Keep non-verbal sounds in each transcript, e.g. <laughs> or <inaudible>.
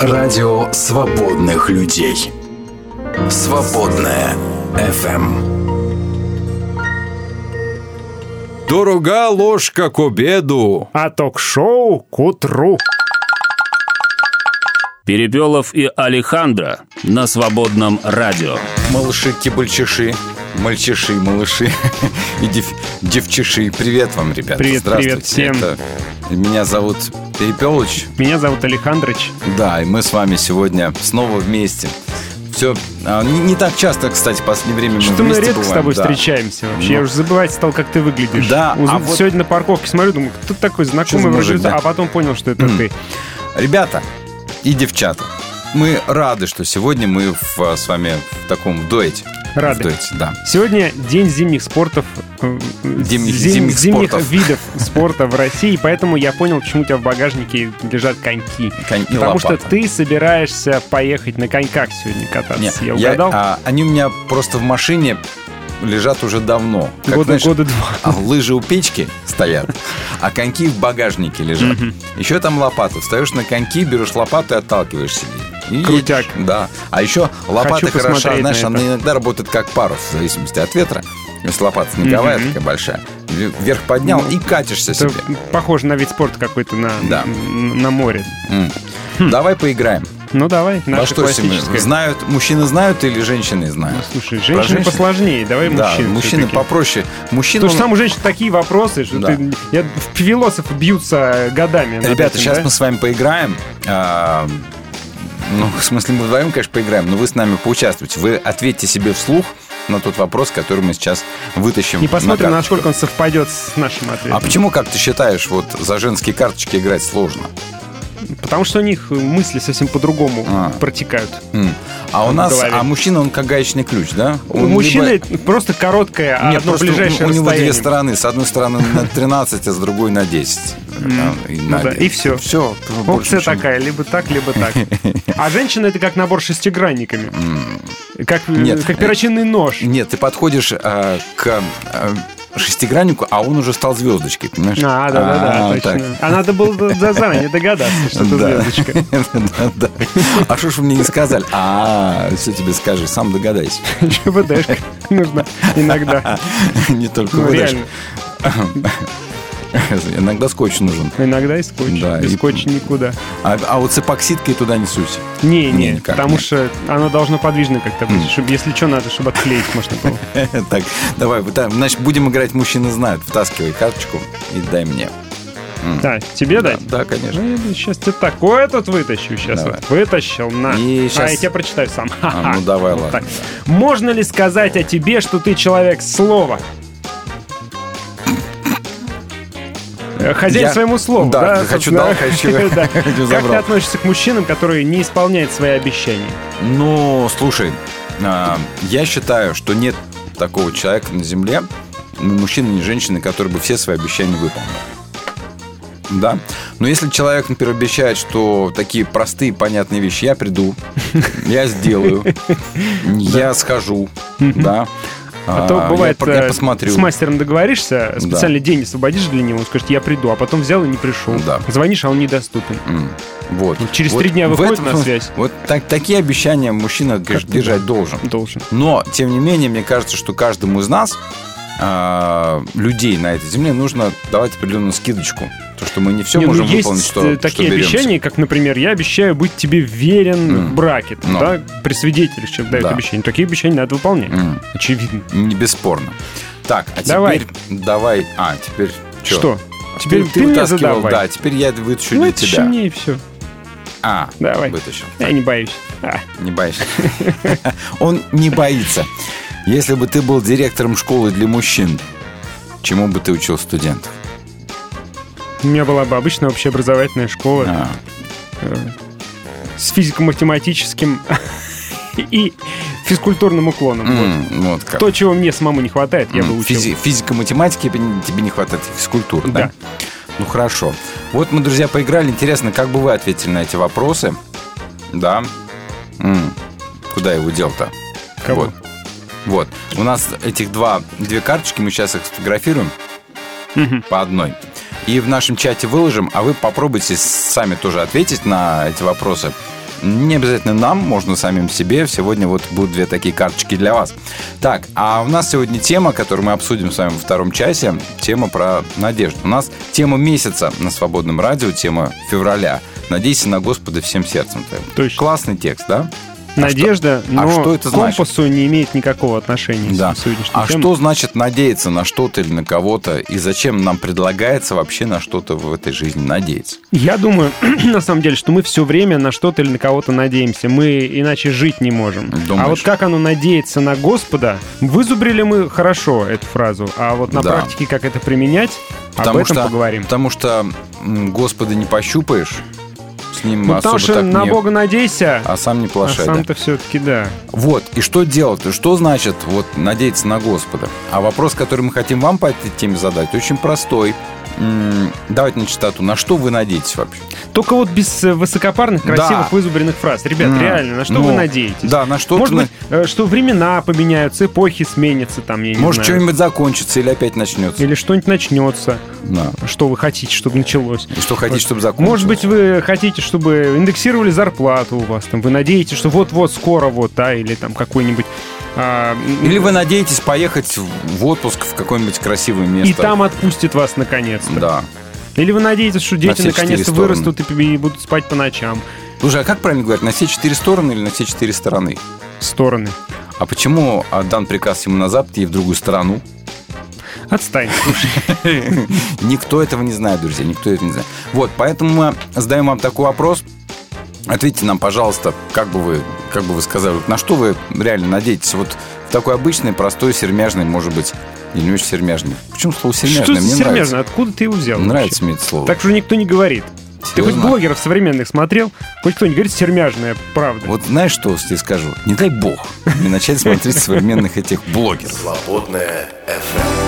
Радио свободных людей. Свободная FM. Дорога ложка к обеду. А ток-шоу к утру. Перепелов и Алехандро на свободном радио. Малыши-кибальчиши, мальчиши, малыши <laughs> и дев, девчиши. Привет вам, ребята. Привет, Здравствуйте. привет всем. Это- меня зовут Перепелыч. Меня зовут Александрыч. Да, и мы с вами сегодня снова вместе. Все, не, не так часто, кстати, в последнее время мы Что мы редко с бываем, тобой да. встречаемся вообще. Ну. Я уже забывать стал, как ты выглядишь. Да, Уз- а вот- Сегодня на парковке смотрю, думаю, кто такой знакомый вроде, да? а потом понял, что это ты. Rебята и девчата, мы рады, что сегодня мы в- с вами в таком дуэте. Рады. В дуэте, да. Сегодня день зимних спортов, э, Зимних- зим- зимних спортов. видов <laughs> спорта в России, поэтому я понял, почему у тебя в багажнике лежат коньки. Конь и Потому что лопата. ты собираешься поехать на коньках сегодня кататься. Не, я я- угадал? а, они у меня просто в машине лежат уже давно. Как, года, знаешь, года два. а лыжи у печки стоят, а коньки в багажнике лежат. Еще там лопата. Встаешь на коньки, берешь лопату и отталкиваешься. И Крутяк. едешь. Да. А еще лопата Хочу хороша, знаешь, на она иногда работает как парус, в зависимости от ветра. Если лопата снеговая Мгм. такая большая, вверх поднял и катишься Это себе. похоже на вид спорта какой-то на, Да. на море. М. Давай поиграем. Ну давай, Во что. Знают, мужчины знают или женщины знают? Слушай, Про женщины женщин? посложнее, давай Да, мужчин. мужчины всё-таки. попроще. Мужчины... Потому что там у женщин такие вопросы, что Да. ты, я, философы бьются годами. Ребята, этим, сейчас да? мы с вами поиграем. Ну, в смысле, мы вдвоем, конечно, поиграем, но вы с нами поучаствуйте. Вы ответьте себе вслух на тот вопрос, который мы сейчас вытащим. И посмотрим, на насколько он совпадет с нашим ответом. А почему, как ты считаешь, вот за женские карточки играть сложно? Потому что у них мысли совсем по-другому А. протекают. А у нас, а мужчина, он как гаечный ключ, да? У Он мужчины либо- просто короткое, а Нет, одно ближайшее у, у него две стороны. С одной стороны на 13, а с другой на 10. М. И, Ну на да, 10. и всё. Все. Опция такая, либо так, либо так. <laughs> А женщина это как набор шестигранниками. Как, э, Нет. как перочинный нож. Нет, ты подходишь э, к э, шестиграннику, а он уже стал звездочкой, понимаешь? А, да, да, да, А, точно. А надо было за- заранее догадаться, что это звездочка. <laughs> А что ж вы мне не сказали? А, все тебе скажи, сам догадайся. <laughs> Еще ВДшка нужна иногда. <laughs> Не только Ну, реально. <laughs> Иногда скотч нужен. Иногда и скотч. Да, Без и- скотча никуда. А, а вот с эпоксидкой туда не суйся. Не, Не, не, никак потому нет. что оно должно подвижно как-то быть. Чтобы, если что, надо, чтобы отклеить можно было. <laughs> Так, давай, значит, будем играть «Мужчины знают». Втаскивай карточку и дай мне. Да, тебе Да, дать? да, конечно. Ну, я сейчас тебе такое тут вытащу. Сейчас Давай. вот вытащил, на. И А, щас- я тебе прочитаю сам. А, ну <laughs> давай, Вот ладно. так. Можно ли сказать о тебе, что ты человек слова? Хозяин Я- своему слову, Да, да? хочу дал, хочу- <laughs> Да. хочу <laughs> Как ты забрал. относишься к мужчинам, которые не исполняют свои обещания? Ну, слушай, а, я считаю, что нет такого человека на Земле, ни мужчины, ни женщины, который бы все свои обещания выполнил. Да. Но если человек, например, обещает, что такие простые, понятные вещи, я приду, <laughs> я сделаю, я схожу, да. А то я бывает, по- я э, посмотрю. с мастером договоришься, специальный день освободишь для него, он скажет, я приду, а потом взял и не пришел. Да. Звонишь, а он недоступен. М, Вот. через Вот три дня выходит этом- на связь. Вот так- такие обещания мужчина, конечно, держать должен. Должен. Но, тем не менее, мне кажется, что каждому из нас, а, людей на этой земле, нужно давать определенную скидочку. То, что мы не все Не, ну, можем есть выполнить, что, э, что такие беремся. обещания, как, например, я обещаю быть тебе верен М. в браке, там, Ну. да, при свидетелях человек дает Да. обещание. Такие обещания надо выполнять. М, Очевидно. Не бесспорно. Так, а Давай. теперь давай. А, теперь что? Что? Теперь ты, мне вытаскивал, задавай. Да, теперь я вытащу ну, для тебя. мне и все. А, Давай. вытащил. Я не боюсь. А, Не боишься. <laughs> Он не боится. Если бы ты был директором школы для мужчин, чему бы ты учил студентов? у меня была бы обычная общеобразовательная школа А, э, с физико-математическим <laughs> и физкультурным уклоном. Вот. м, вот как. То, чего мне самому не хватает, я бы учил. физи- Физика, математики тебе не- хватает физкультуры, да? Да. Ну хорошо. Вот мы, друзья, поиграли. Интересно, как бы вы ответили на эти вопросы? Да. М, Куда его дел-то? Кого? Вот. Вот. У нас этих два, две карточки, мы сейчас их сфотографируем по одной. И в нашем чате выложим, а вы попробуйте сами тоже ответить на эти вопросы. Не обязательно нам, можно самим себе. Сегодня вот будут две такие карточки для вас. Так, а у нас сегодня тема, которую мы обсудим с вами во втором часе, тема про надежду. У нас тема месяца на свободном радио, тема февраля. Надейся на Господа всем сердцем. Точно. Классный текст, да? Надежда, а но что это к значит? компасу не имеет никакого отношения Да. с сегодняшней А темой. что значит надеяться на что-то или на кого-то? И зачем нам предлагается вообще на что-то в этой жизни надеяться? Я думаю, <clears throat> на самом деле, что мы все время на что-то или на кого-то надеемся. Мы иначе жить не можем. Думаешь? А вот как оно надеяться на Господа, вызубрили мы хорошо эту фразу. А вот на Да. практике, как это применять, об этом что, поговорим. Потому что Господа не пощупаешь, с ним Ну, особо потому что на не- Бога надейся, А сам не а плашай. да. сам-то все-таки да. Вот, и что делать? Что значит вот надеяться на Господа? А вопрос, который мы хотим вам по этой теме задать, очень простой. Давайте на чистоту. На что вы надеетесь вообще? Только вот без э, высокопарных, красивых, Да. вызубренных фраз. Ребят, М, реально, на что ну, вы надеетесь? Да, на что Может на- быть, э, что времена поменяются, эпохи сменятся, там, я не Может, знаю. что-нибудь закончится или опять начнется. Или что-нибудь начнется. Да. Что вы хотите, чтобы началось? И что хотите, чтобы закончилось. Может быть, вы хотите, чтобы индексировали зарплату у вас, там, вы надеетесь, что вот-вот скоро вот, да, или там какой-нибудь... а, Или вы надеетесь поехать в- отпуск в какое-нибудь красивое место. и там отпустит вас наконец-то. Да. Или вы надеетесь, что дети четыре наконец-то вырастут и будут спать по ночам. Слушай, а как правильно говорить? На все четыре стороны или на все четыре стороны? Стороны. А почему отдан приказ ему на запад и в другую сторону? Отстань. слушай. <laughs> Никто этого не знает, друзья, никто этого не знает. Вот, поэтому мы задаем вам такой вопрос. Ответьте нам, пожалуйста, как бы вы, как бы вы сказали, на что вы реально надеетесь? Вот в такой обычный, простой, сермяжный, может быть, или не очень сермяжный. Почему слово сермяжный? Что Мне нравится. сермяжно? Откуда ты его взял? вообще? Нравится мне это слово. Так же никто не говорит. Ты хоть Серьезно? блогеров современных смотрел? Хоть кто-нибудь говорит сермяжная, правда. Вот знаешь, что я тебе скажу? Не дай бог мне начать смотреть <laughs> современных этих блогеров. Свободная FM.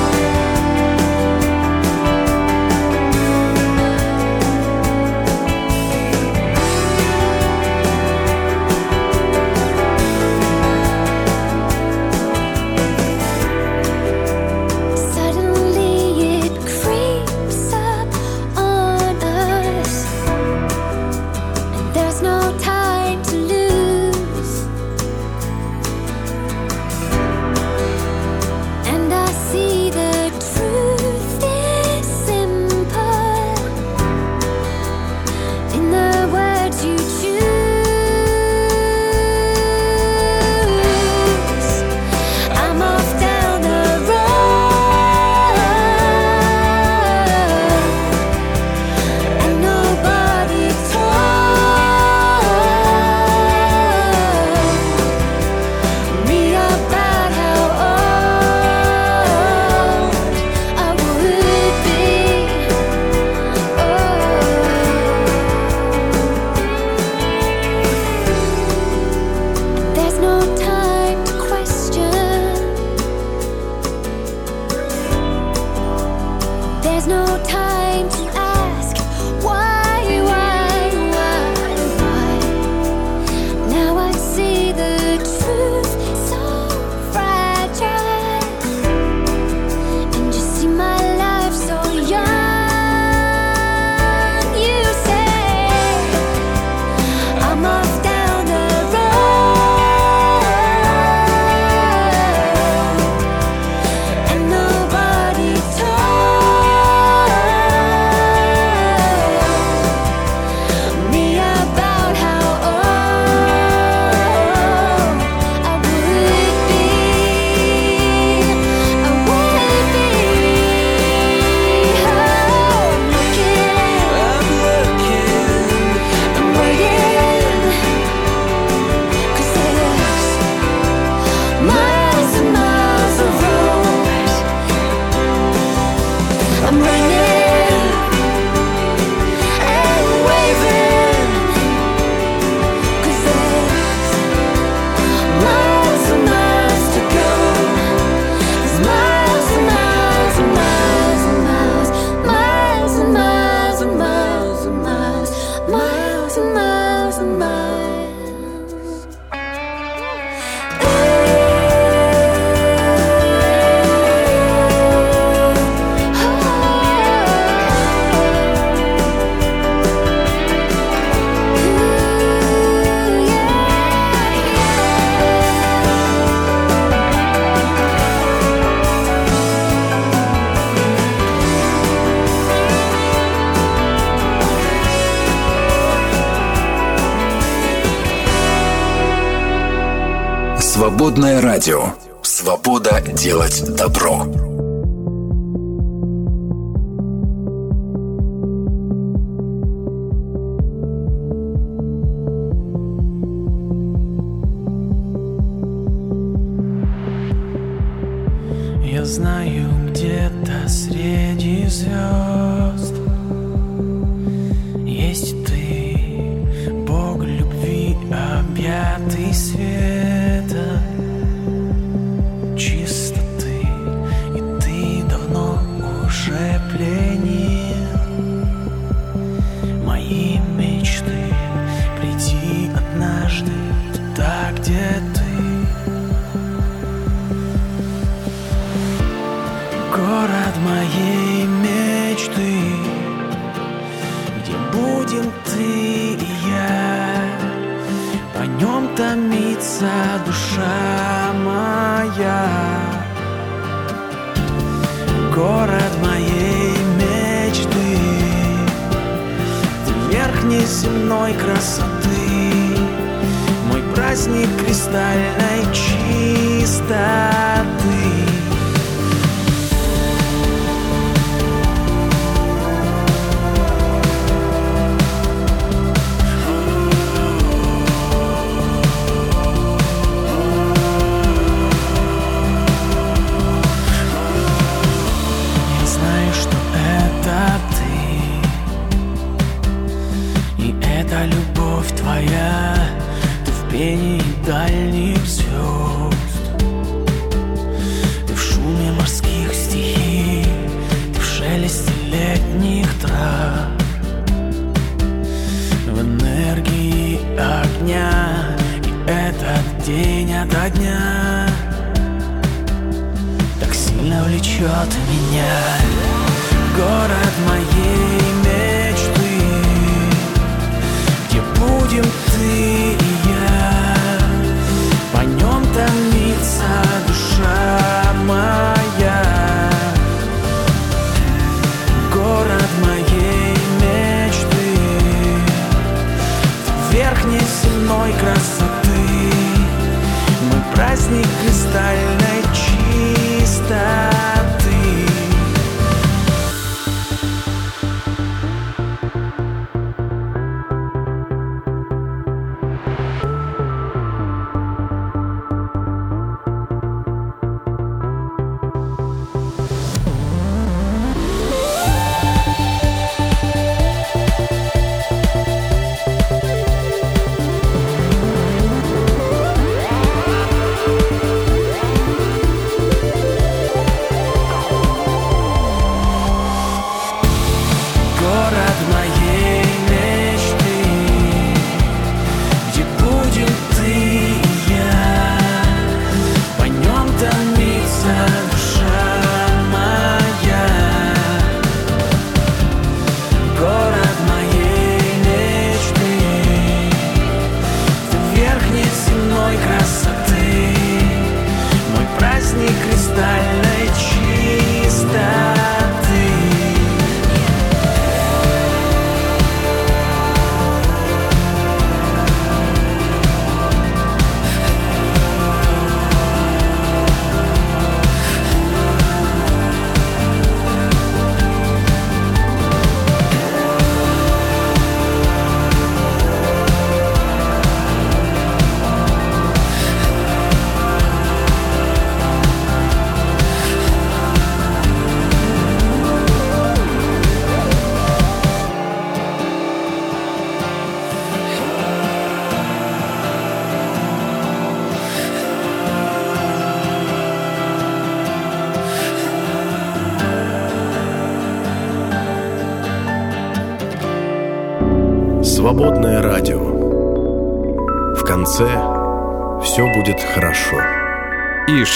Свободное радио. Свобода делать добро.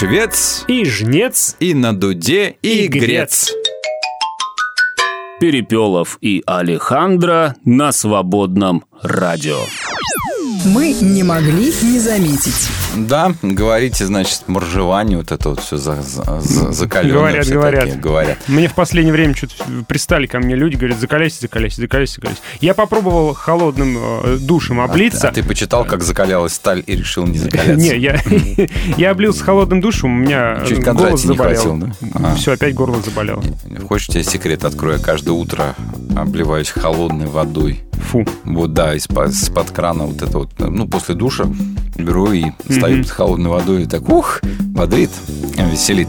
швец, и жнец, и на дуде, и, и грец. грец. Перепелов и Алехандро на свободном радио. Мы не могли не заметить. Да, говорите, значит, моржевание, вот это вот все за, за, за, закаленное Говорят, все говорят. такие, говорят. Мне в последнее время что-то пристали ко мне люди, говорят, закаляйся, закаляйся, закаляйся, закаляйся. Я попробовал холодным э, душем облиться. А ты почитал, как закалялась сталь и решил не закаляться? Не, я, <laughs> я облился холодным душем, у меня Чуть голос не заболел. хватило, да? А. Все, опять горло заболело. Хочешь, тебе секрет открою? Я каждое утро обливаюсь холодной водой. Фу. Вот, да, из-под крана вот это вот, ну, после душа беру и стою под холодной водой и так, ух, бодрит, веселит.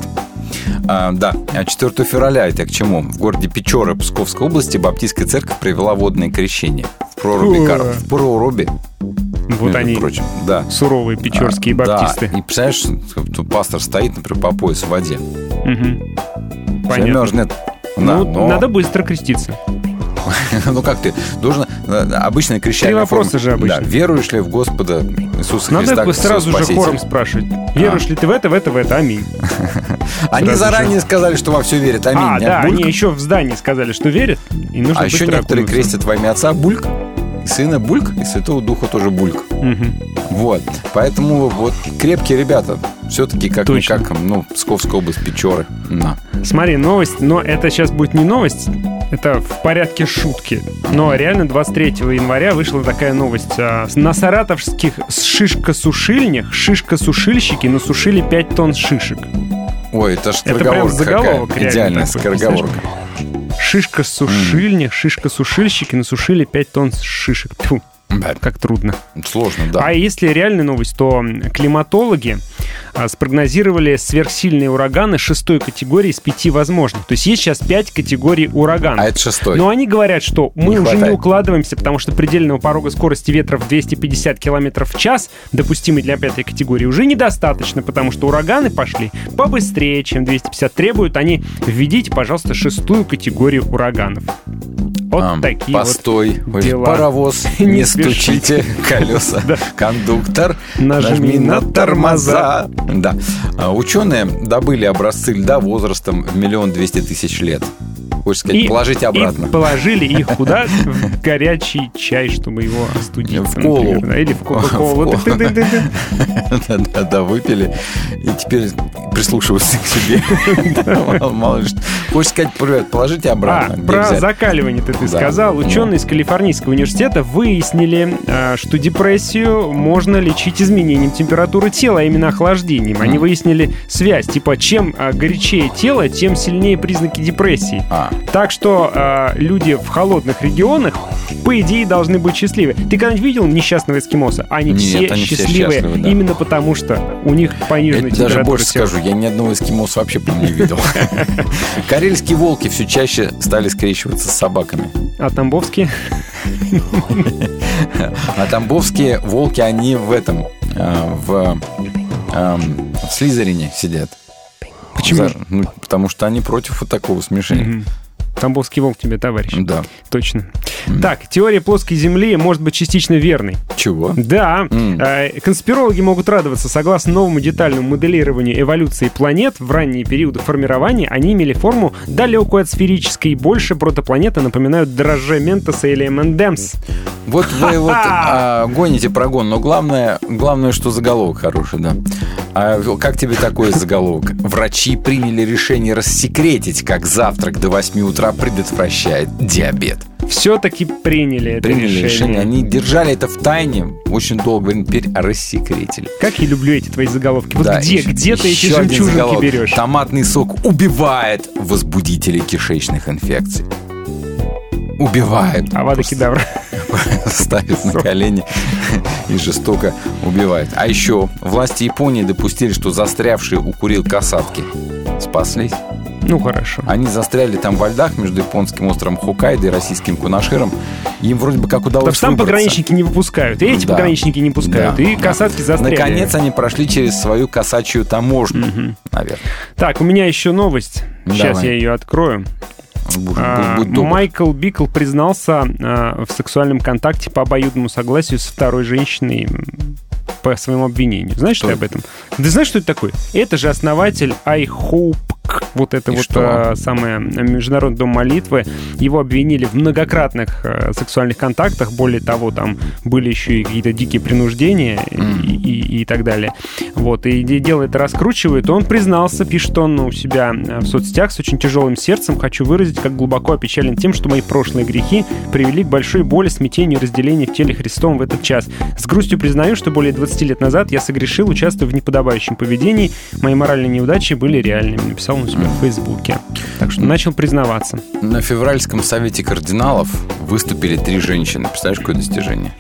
А, да, а 4 февраля это к чему? В городе Печоры Псковской области Баптистская церковь провела водное крещение. В проруби, Фу. Кар- в проруби Вот между они, прочим. Да. суровые печорские А, баптисты. Да, и представляешь, тут пастор стоит, например, по пояс в воде. Мгм. Понятно. Замерзнет. Ну, Да, но- надо быстро креститься. <laughs> ну как ты должен э, обычная крещение. Три вопроса же обычно. Да, веруешь ли в Господа Иисуса Надо Христа? бы как сразу же хором спрашивать. Веруешь ли ты в это, в это, в это? Аминь. <laughs> Они сразу заранее сказали, что во все верят. Аминь. а, да, бульк. они еще в здании сказали, что верят, и нужно А еще некоторые окунуться. крестят во имя Отца Бульк, Сына Бульк, и Святого Духа тоже Бульк. Мгм. Вот. Поэтому вот крепкие ребята. Все-таки как Точно. как ну, Псковская область, Печоры. На. Смотри, новость, но это сейчас будет не новость, это в порядке шутки. Но реально 23 января вышла такая новость. А, На саратовских шишкосушильнях шишкосушильщики насушили 5 тонн шишек. Ой, это ж Это прям скороговорка заголовок какая. Идеальная такой, скороговорка. Шишкосушильня, шишкосушильщики насушили 5 тонн шишек. Тьфу, Да, как трудно. Сложно, да. А если реальная новость, то климатологи а, спрогнозировали сверхсильные ураганы шестой категории из пяти возможных. То есть есть сейчас пять категорий ураганов. А это шестой. Но они говорят, что мы Не уже не хватает. укладываемся, потому что предельного порога скорости ветра в 250 км в час, допустимый для пятой категории, уже недостаточно, потому что ураганы пошли побыстрее, чем 250 требуют. Они введите, пожалуйста, шестую категорию ураганов. Вот А, такие Постой, вот дела. паровоз, <laughs> Не стучите <laughs> колеса. Кондуктор, Нажми на тормоза. Да. А, Ученые добыли образцы льда возрастом в миллион двести тысяч лет. Хочешь сказать, И- положите обратно. И положили их куда? <laughs> В горячий чай, чтобы его остудить. В колу. например, Или в колу. Да-да-да, <laughs> выпили. И теперь прислушиваются к себе. <laughs> Мало ли что. Хочешь сказать, положите А, обратно. Где про взять? закаливание-то ты сказал. Ученые из Калифорнийского университета выяснили, а, что депрессию можно лечить изменением температуры тела, а именно охлаждением. Они выяснили связь. Типа, чем а, горячее тело, тем сильнее признаки депрессии. А, Так что а, люди в холодных регионах, по идее, должны быть счастливы. Ты когда-нибудь видел несчастного эскимоса? Они Нет, все они все счастливые, счастливы, да. именно потому что у них пониженная тебе даже температура больше тела. скажу, я ни одного эскимоса вообще, по не видел. <laughs> Карельские волки все чаще стали скрещиваться с собаками. А тамбовские? А тамбовские волки, они в этом, э, в, эм, в Слизерине сидят. Почему? За- ну, потому что они против вот такого смешения. Тамбовский волк тебе, товарищ. Да. Точно. Так, теория плоской Земли может быть частично верной. Чего? Да, э, конспирологи могут радоваться. Согласно новому детальному моделированию эволюции планет, в ранние периоды формирования они имели форму далекую от сферической, и больше протопланеты напоминают дрожже Ментоса или Эмендемс. Вот вы вот а, гоните прогон, но главное, главное, что заголовок хороший, да. А как тебе такой заголовок? Врачи приняли решение рассекретить, как завтрак до 8 утра предотвращает диабет. Все-таки приняли это Приняли решение. решение. Они держали это в тайне очень долго, теперь рассекретили. Как я люблю эти твои заголовки. Вот Да, где, еще- где ты эти жемчужинки заголовок. берешь? Томатный сок убивает возбудители кишечных инфекций. Убивает. Авада Просто кедавра. <laughs> ставит на колени и жестоко убивает. А еще власти Японии допустили, что застрявшие у курил касатки спаслись. Ну, хорошо. Они застряли там во льдах между японским островом Хоккайдо и российским Кунаширом. Им вроде бы как Потому удалось что там пограничники не выпускают. И эти Да. пограничники не пускают. Да, и да. касатки застряли. Наконец они прошли через свою косачью таможню, Мгм. наверное. Так, у меня еще новость. Сейчас Давай. я ее открою. Будь, А, будь- будь добр. Майкл Бикл признался а, в сексуальном контакте по обоюдному согласию с второй женщиной по своему обвинению. Знаешь Что ты об этом? Ты знаешь, что это такое? Это же основатель I Hope Нью-Йорк, вот это И вот что? э, самое Международный дом молитвы, его обвинили в многократных э, сексуальных контактах. Более того, там были еще и какие-то дикие принуждения и, и- и так далее. Вот, и де- дело это раскручивает. Он признался, пишет он у себя э, в соцсетях с очень тяжелым сердцем. Хочу выразить, как глубоко опечален тем, что мои прошлые грехи привели к большой боли, смятению и разделению в теле Христом в этот час. С грустью признаю, что более 20 лет назад я согрешил, участвуя в неподобающем поведении. Мои моральные неудачи были реальными. Написал он у себя в Фейсбуке. Так что начал признаваться. На февральском совете кардиналов выступили три женщины. Представляешь, какое достижение?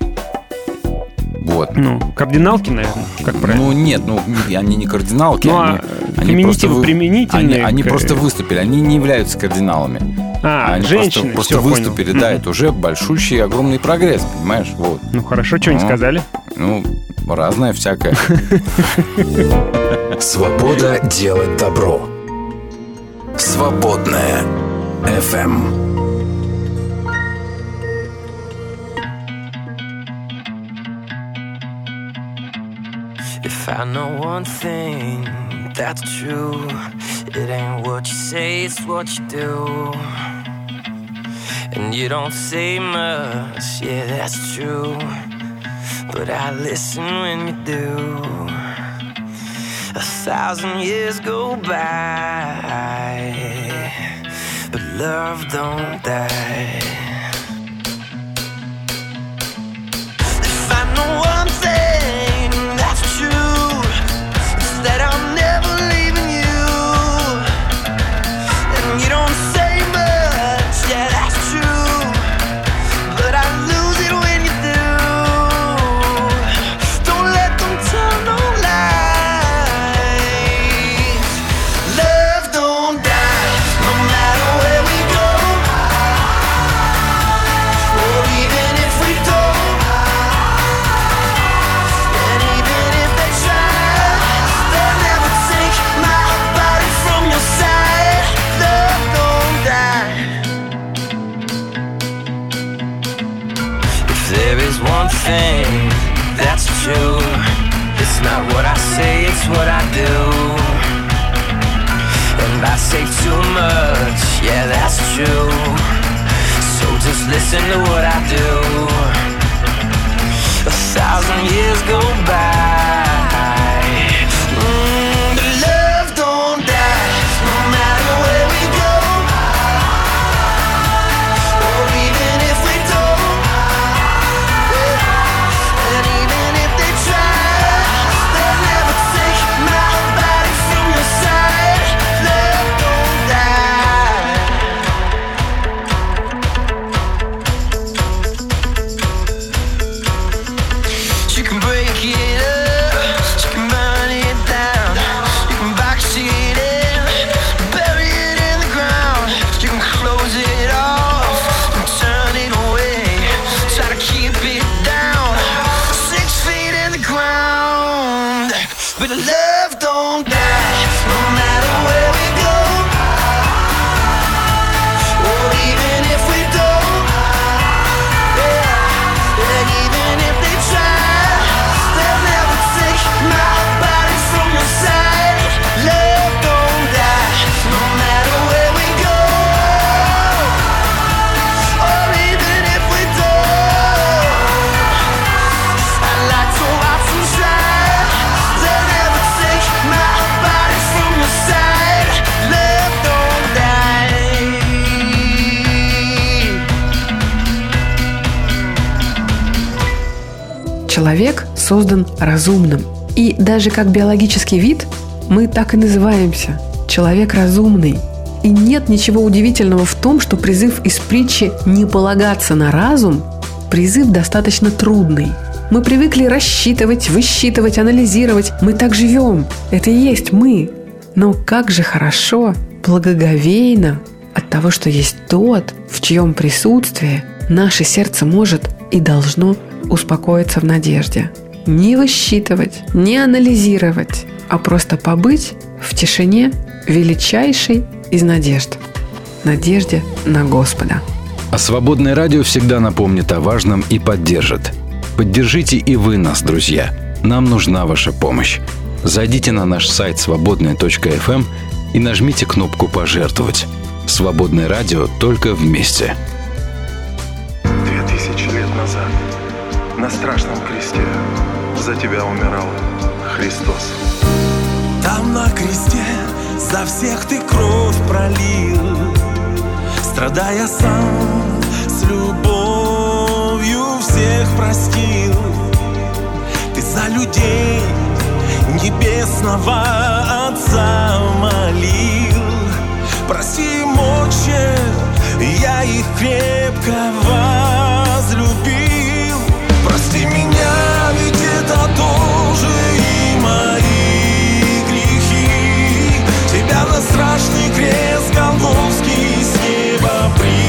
Вот. Ну, кардиналки, наверное, как правильно. Ну нет, ну они не кардиналки, Ну, они, а они просто вы- применительные Они, они к- просто выступили, они не являются кардиналами. а, они женщины, просто, просто всё, выступили, понял. да, Мгм. это уже большущий огромный прогресс, понимаешь, вот. Ну, хорошо, что они Ну. сказали? Ну, разное всякое. <laughs> Свобода делать добро. Свободная FM. If I know one thing that's true, it ain't what you say, it's what you do. And you don't say much, yeah, that's true. But I listen when you do. A thousand years go by, but love don't die. If I know one thing that's true, that I'm never leaving you. And you don't say, it's what I do. And I say too much, yeah, that's true. So just listen to what I do. A thousand years go by. Человек создан разумным. И даже как биологический вид мы так и называемся – человек разумный. И нет ничего удивительного в том, что призыв из притчи «не полагаться на разум» – призыв достаточно трудный. Мы привыкли рассчитывать, высчитывать, анализировать. Мы так живем. Это и есть мы. Но как же хорошо, благоговейно от того, что есть тот, в чьем присутствии наше сердце может и должно успокоиться в надежде. Не высчитывать, не анализировать, а просто побыть в тишине величайшей из надежд. Надежде на Господа. А «Свободное радио» всегда напомнит о важном и поддержит. Поддержите и вы нас, друзья. Нам нужна ваша помощь. Зайдите на наш сайт свободная.фм и и нажмите кнопку «Пожертвовать». Свободное радио только вместе. На страшном кресте за тебя умирал Христос. Там на кресте за всех ты кровь пролил, Страдая сам с любовью всех простил. Ты за людей небесного Отца молил. Прости им, Отче, я их крепко возлюбил. Неба привели.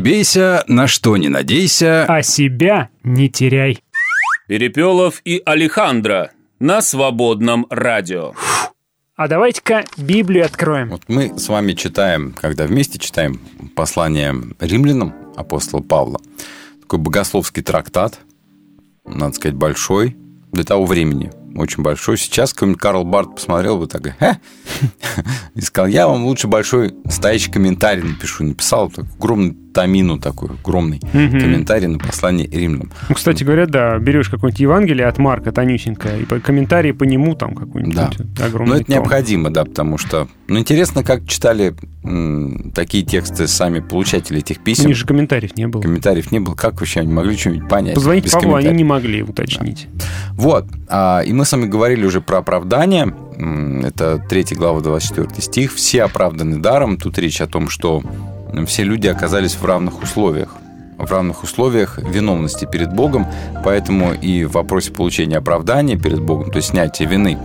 Не бейся, на что не надейся. А себя не теряй. Перепелов и Алехандро на свободном радио. А давайте-ка Библию откроем. Вот мы с вами читаем, когда вместе читаем послание римлянам апостола Павла, такой богословский трактат, надо сказать, большой, для того времени, очень большой. Сейчас какой-нибудь Карл Барт посмотрел бы так, и сказал, я вам лучше большой стоящий комментарий напишу. Написал так, огромный томину такой, огромный Мгм. комментарий на послание римлянам. Ну, кстати говоря, да, берешь какое-нибудь Евангелие от Марка Тонюсенько, и комментарии по нему там какой-нибудь Да. огромный Но это том. необходимо, да, потому что... Ну, интересно, как читали м, такие тексты сами получатели этих У писем. них же комментариев не было. Комментариев не было. Как вообще они могли что-нибудь понять? Позвонить Павлу они не могли уточнить. Вот. А, и мы с вами говорили уже про оправдание. Это 3 глава, 24 стих. «Все оправданы даром». Тут речь о том, что все люди оказались в равных условиях. в равных условиях виновности перед Богом, поэтому и в вопросе получения оправдания перед Богом, то есть снятия вины,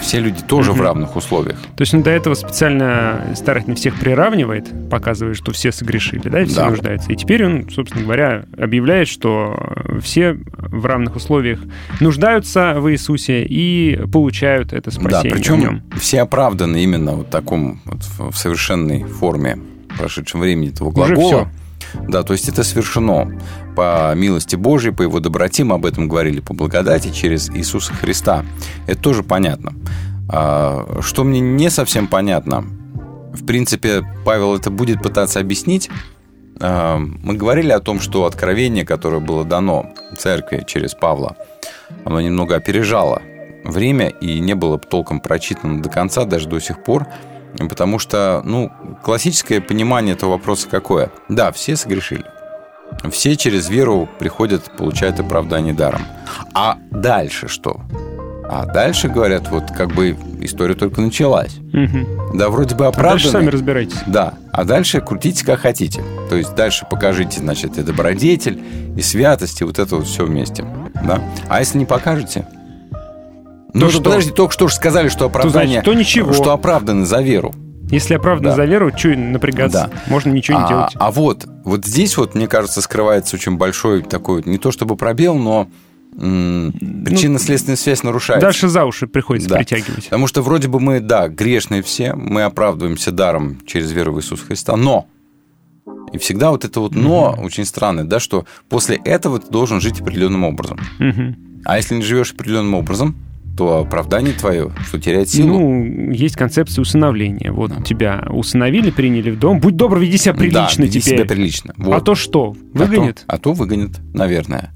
все люди тоже в Мгм. равных условиях. То есть он до этого специально старательно всех приравнивает, показывая, что все согрешили, да, и все Да. нуждаются. И теперь он, собственно говоря, объявляет, что все в равных условиях нуждаются в Иисусе и получают это Да, спасение в причем все оправданы именно вот в таком вот в в совершенной форме в прошедшем времени этого Уже глагола. Да, то есть это совершено по милости Божьей, по его доброте, мы об этом говорили, по благодати через Иисуса Христа. Это тоже понятно. А, Что мне не совсем понятно, в принципе, Павел это будет пытаться объяснить. А, Мы говорили о том, что откровение, которое было дано церкви через Павла, оно немного опережало время и не было толком прочитано до конца, даже до сих пор, потому что, ну, классическое понимание этого вопроса какое? Да, все согрешили. Все через веру приходят, получают оправдание даром. А дальше что? А дальше, говорят, вот как бы история только началась. Мгм. Да, вроде бы А оправданы. дальше сами разбирайтесь. Да, а дальше крутите как хотите. То есть дальше покажите, значит, и добродетель, и святость, и вот это вот все вместе. Да? А если не покажете? Ну, что? подожди, только что же сказали, что оправдание... значит, то ничего. Что оправданы за веру. Если оправдан Да. за веру, что напрягаться? Да. Можно ничего не а, делать. А вот, вот здесь вот, мне кажется, скрывается очень большой такой, не то чтобы пробел, но м, причинно-следственная связь нарушается. Дальше за уши приходится Да. притягивать. Потому что вроде бы мы, да, грешные все, мы оправдываемся даром через веру в Иисуса Христа, но и всегда вот это вот но очень странное, да, что после этого ты должен жить определенным образом. Мгм. А если не живешь определенным образом, то оправдание твое, что теряет силу. Ну, есть концепция усыновления. Вот тебя усыновили, приняли в дом. Будь добр, веди себя прилично да, веди теперь. себя прилично. А Вот. то что? А то-? А то, выгонят, наверное.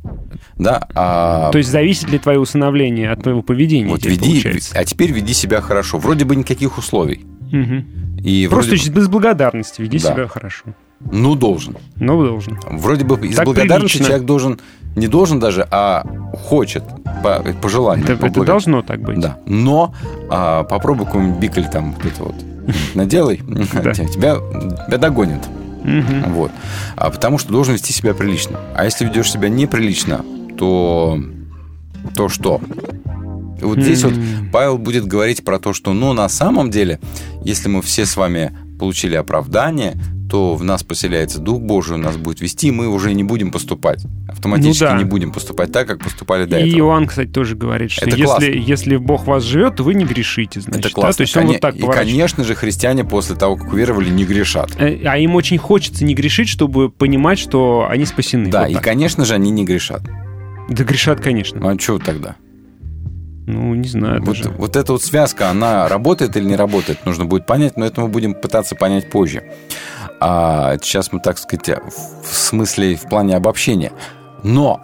Да, а... То есть зависит ли твое усыновление от твоего поведения? вот веди, получается? а теперь веди себя хорошо. Вроде бы никаких условий. Мгм. И Просто вроде без благодарности веди Да. себя хорошо. ну, должен. Но должен. Вроде бы из Так благодарности прилично. человек должен, не должен даже, а хочет по, по желанию. Это, это должно так быть. Да. Но а, попробуй какой-нибудь бикль там вот это вот <laughs> наделай, <laughs> тебя, тебя догонят. Вот. А потому что должен вести себя прилично. А если ведешь себя неприлично, то то что? Вот здесь вот. Павел будет говорить про то, что, ну, на самом деле, если мы все с вами получили оправдание, то в нас поселяется Дух Божий, нас будет вести, и мы уже не будем поступать. Автоматически Ну да. не будем поступать так, как поступали до И этого. Иоанн, кстати, тоже говорит, что Это если, классно. если Бог вас живет, то вы не грешите, значит. Это да? классно. То есть он вот так и, конечно же, христиане после того, как уверовали, не грешат. Э, А им очень хочется не грешить, чтобы понимать, что они спасены. Да, Вот и, так. конечно же, они не грешат. Да грешат, конечно. Ну, а что тогда? Ну, не знаю Вот, даже. вот эта вот связка, она работает или не работает, нужно будет понять, но это мы будем пытаться понять позже. А сейчас мы, так сказать, в смысле, в плане обобщения. Но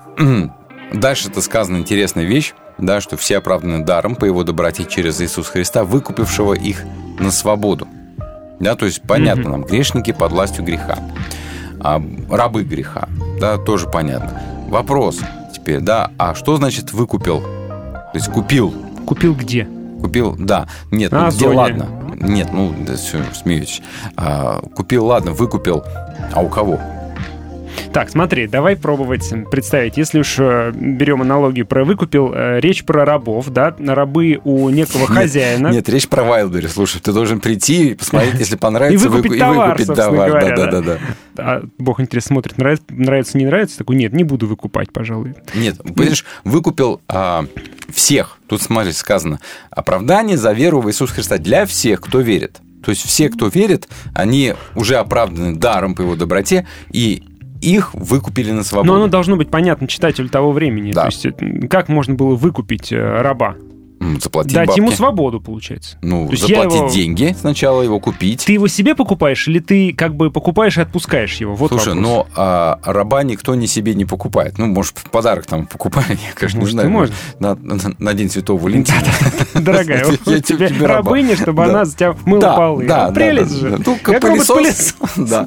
дальше это сказана интересная вещь, да, что все оправданы даром по его доброте через Иисуса Христа, выкупившего их на свободу. Да, то есть понятно нам, грешники под властью греха, а рабы греха, да, тоже понятно. Вопрос теперь, да, а что значит выкупил? То есть купил, Купил где? Купил, да. Нет, На ну где ладно? Нет, ну, да, все, смеюсь. А, купил, ладно, выкупил. А у кого? Так, смотри, давай пробовать представить. Если уж э, берем аналогию про выкупил, э, речь про рабов, да, рабы у некого хозяина. Нет, речь про Вайлдберри. Слушай, ты должен прийти и посмотреть, <laughs> если понравится, И выкупить выку- товар, выкупить собственно товар. говоря, да, да. да, да, А Бог, интересно, смотрит, нравится, нравится, не нравится? Такой, нет, не буду выкупать, пожалуй. Нет, понимаешь, выкупил а, всех. Тут, смотри, сказано, оправдание за веру в Иисуса Христа для всех, кто верит. То есть все, кто верит, они уже оправданы даром по его доброте, и их выкупили на свободу. Но оно должно быть понятно читателю того времени. Да. То есть, э, как можно было выкупить э, раба? Заплатить Дать бабки. ему свободу, получается. Ну, То заплатить его- деньги сначала, его купить. Ты его себе покупаешь или ты как бы покупаешь и отпускаешь его? Вот Слушай, вопрос. но а, раба никто не себе не покупает. Ну, может, в подарок там покупали, я, конечно, Может, не знаю. и можно. На, на- на День Святого Валентина. Дорогая, <laughs> Я тебе рабыня, чтобы она за тебя мыла полы. да, Прелесть же. Ну, Как пылесос. робот-пылесос. <laughs> Да.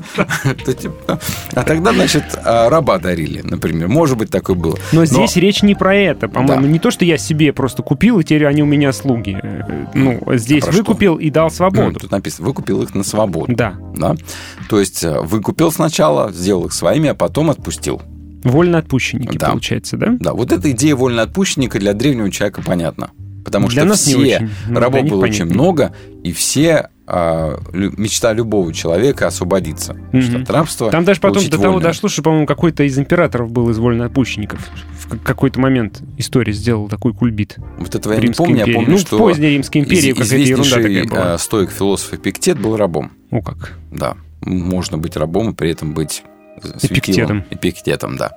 Типа, А тогда, значит, а, раба дарили, например. Может быть, такое было. Но здесь речь не про это, по-моему. Не то, что я себе просто купил, и теперь теперь они у меня слуги. Э, Ну, здесь про что? выкупил и дал свободу. Тут написано, выкупил их на свободу. Да. Да? То есть э, выкупил сначала, сделал их своими, а потом отпустил. Вольноотпущенники, Да. получается, да? Да, вот эта идея вольноотпущенника для древнего человека понятна. Потому Для что нас не все очень, но рабов было очень много, и все мечта любого человека освободиться Мгм. от рабства. Там даже потом до того вольное. дошло, что, по-моему, какой-то из императоров был из вольноотпущенников. В какой-то момент история сделал такой кульбит. Вот этого я в не Римской помню, я империи. помню, Ну, в что поздней Римской империи из- какая-то ерунда такая была. а, стоик философ Эпиктет был рабом. О, как. Да, можно быть рабом и при этом быть светилом. Эпиктетом. Эпиктетом, да.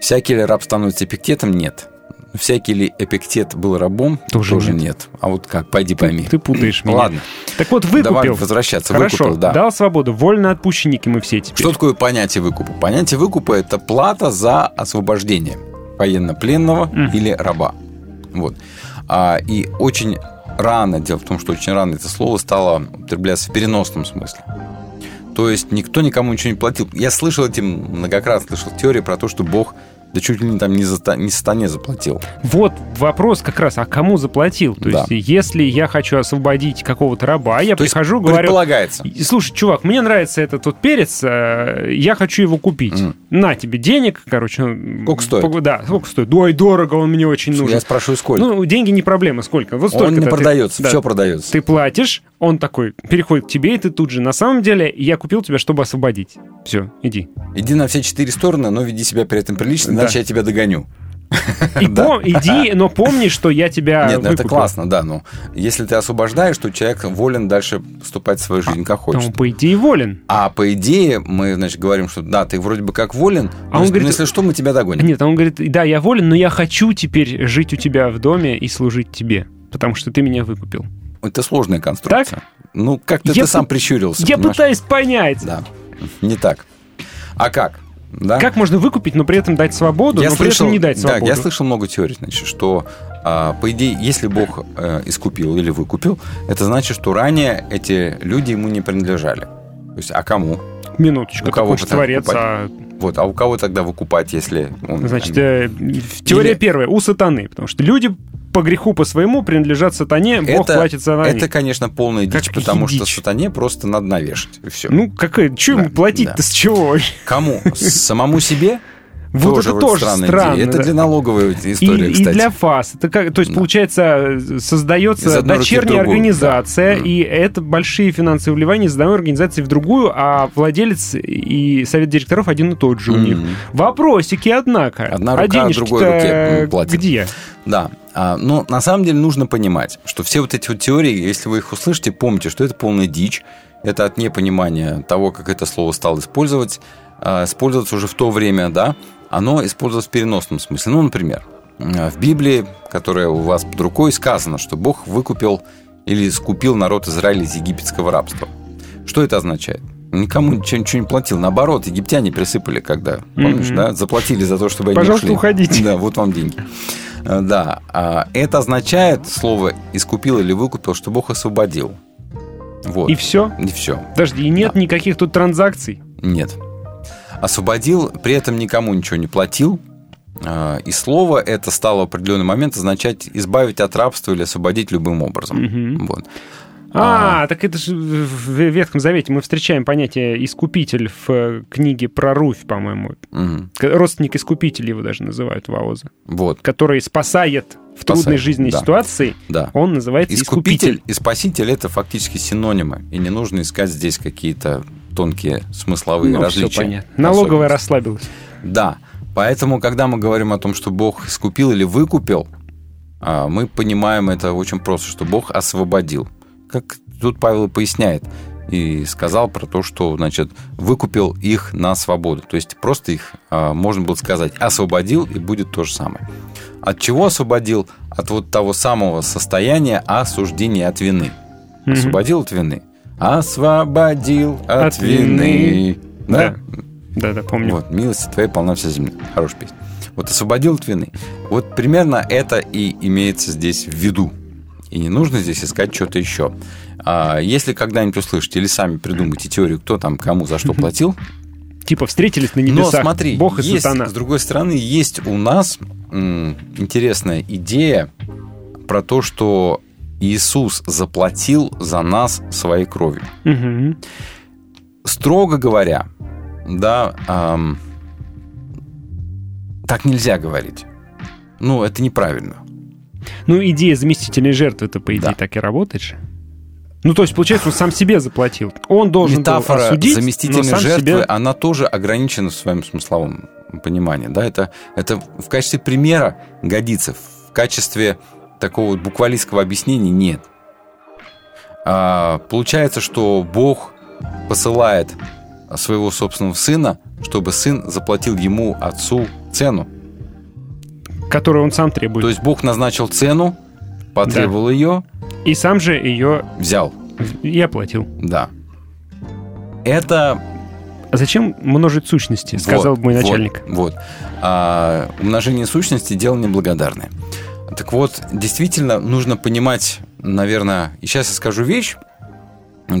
Всякий ли раб становится эпиктетом? Нет. Всякий ли эпиктет был рабом? Тоже нет. нет. А вот как? Пойди пойми. Ты путаешь меня. Ладно. Так вот, выкупил. Давай возвращаться. Хорошо, Выкупил, да. дал свободу. Вольноотпущенники мы все теперь. Что такое понятие выкупа? Понятие выкупа – это плата за освобождение военнопленного или раба. Вот. А, и очень рано, дело в том, что очень рано это слово стало употребляться в переносном смысле. То есть никто никому ничего не платил. Я слышал эти, многократно слышал теории про то, что Бог да чуть ли не там не, за, не сатане заплатил. Вот вопрос как раз, а кому заплатил? То Да. есть, если я хочу освободить какого-то раба, я То есть прихожу, говорю... предполагается. Слушай, чувак, мне нравится этот вот перец, э, я хочу его купить. На тебе денег, короче. ну, Сколько стоит? Да, сколько стоит? Ой, дорого, он мне очень нужен. Я спрашиваю, сколько? Ну, деньги не проблема, сколько? Вот столько Он не продается, все продается. Ты платишь, он такой переходит к тебе, и ты тут же. На самом деле, я купил тебя, чтобы освободить. Все, иди. Иди на все четыре стороны, но веди себя при этом прилично, Да. иначе я тебя догоню. И <laughs> пом- иди, но помни, что я тебя Нет, ну это выкупил. классно, да, но если ты освобождаешь, то человек волен дальше поступать в свою жизнь как хочет. Он, по идее, волен. А по идее мы, значит, говорим, что да, ты вроде бы как волен, А но он если- говорит- если что, мы тебя догоним. Нет, он говорит, да, я волен, но я хочу теперь жить у тебя в доме и служить тебе, потому что ты меня выкупил. Это сложная конструкция. Ну, как-то Я ты сам пы- прищурился. Я понимаешь? пытаюсь понять. Да, не так. А как? Да? Как можно выкупить, но при этом дать свободу, но при этом не дать да, свободу? я слышал много теорий, значит, что а, по идее, если Бог э, искупил или выкупил, это значит, что ранее эти люди ему не принадлежали. То есть, а кому? Минуточку, У кого тогда творец, а... Вот, а у кого тогда выкупать, если он... Значит, э, теория Или- первая, у сатаны, потому что люди по греху по своему принадлежат сатане, Бог это, платит за это, конечно, полная дичь, Как потому что дичь. сатане просто надо навешать. И все. Ну, какая, что ему платить-то да. с чего? Кому? Самому себе? <laughs> Вот это вроде тоже странная странно, идея. Это да. для налоговой И, история, и кстати. для ФАС. Это как, то есть, получается, Из создается дочерняя организация, и это большие финансовые вливания из одной организации в другую, а владелец и совет директоров один и тот же у них. Вопросики, однако. Одна а рука денежки-то другой руке платит. где? Да. А, но на самом деле нужно понимать, что все вот эти вот теории, если вы их услышите, помните, что это полная дичь. Это от непонимания того, как это слово стало использовать, а, использоваться уже в то время, да, оно использовалось в переносном смысле. Ну, например, э, в Библии, которая у вас под рукой, сказано, что Бог выкупил или скупил народ Израиля из египетского рабства. Что это означает? Никому ничего, ничего не платил. Наоборот, египтяне присыпали, когда, помнишь, Мгм. да, заплатили за то, чтобы они Пожалуйста, ушли. уходите. Да, вот вам деньги. Э, Да, а это означает слово «искупил» или «выкупил», что Бог освободил. Вот. И все? И все. Подожди, и нет никаких тут транзакций? Нет. Освободил, при этом никому ничего не платил. А, И слово это стало в определенный момент означать избавить от рабства или освободить любым образом. Вот. А, так это же в Ветхом Завете мы встречаем понятие «искупитель» в э, книге про Руфь, по-моему. К- Родственник искупителя его даже называют Ваоза. Вот. Который спасает в трудной Спасает, жизненной да. ситуации. Да. Он называется искупитель. Искупитель и спаситель это фактически синонимы. И не нужно искать здесь какие-то тонкие смысловые Ну, различия. понятно. Налоговая расслабилась. Да. Поэтому, когда мы говорим о том, что Бог искупил или выкупил, а, мы понимаем это очень просто, что Бог освободил. Как тут Павел поясняет и сказал про то, что, значит, выкупил их на свободу. То есть просто их, а, можно было сказать, освободил, и будет то же самое. От чего освободил? От вот того самого состояния осуждения от вины. Освободил от вины. Освободил от, От вины. вины. Да? Да, да, помню. Вот, милости твоей полна вся земля. Хорошая песня. Вот освободил от вины. Вот примерно это и имеется здесь в виду. И не нужно здесь искать что-то еще. А если когда-нибудь услышите или сами придумайте теорию, кто там кому за что платил, Типа встретились на но небесах. смотри, Бог и есть, сатана. с другой стороны, есть у нас м, интересная идея про то, что Иисус заплатил за нас своей кровью. Мгм. Строго говоря, да, ам, так нельзя говорить. Ну, это неправильно. Ну, идея заместительной жертвы это по идее, так и работает же. Ну, то есть, получается, он сам себе заплатил. Он должен Метафора осудить, но заместительной жертвы, себе... она тоже ограничена в своем смысловом понимании. Да? Это, это в качестве примера годится. В качестве такого буквалистского объяснения нет. А, получается, что Бог посылает своего собственного сына, чтобы сын заплатил ему, отцу, цену. Которую он сам требует. То есть Бог назначил цену, потребовал ее, И сам же ее взял. и оплатил. Да. Это А зачем множить сущности, сказал Вот, мой вот, начальник. Вот. А, умножение сущности – дело неблагодарное. Так вот, действительно, нужно понимать, наверное, и сейчас я скажу вещь,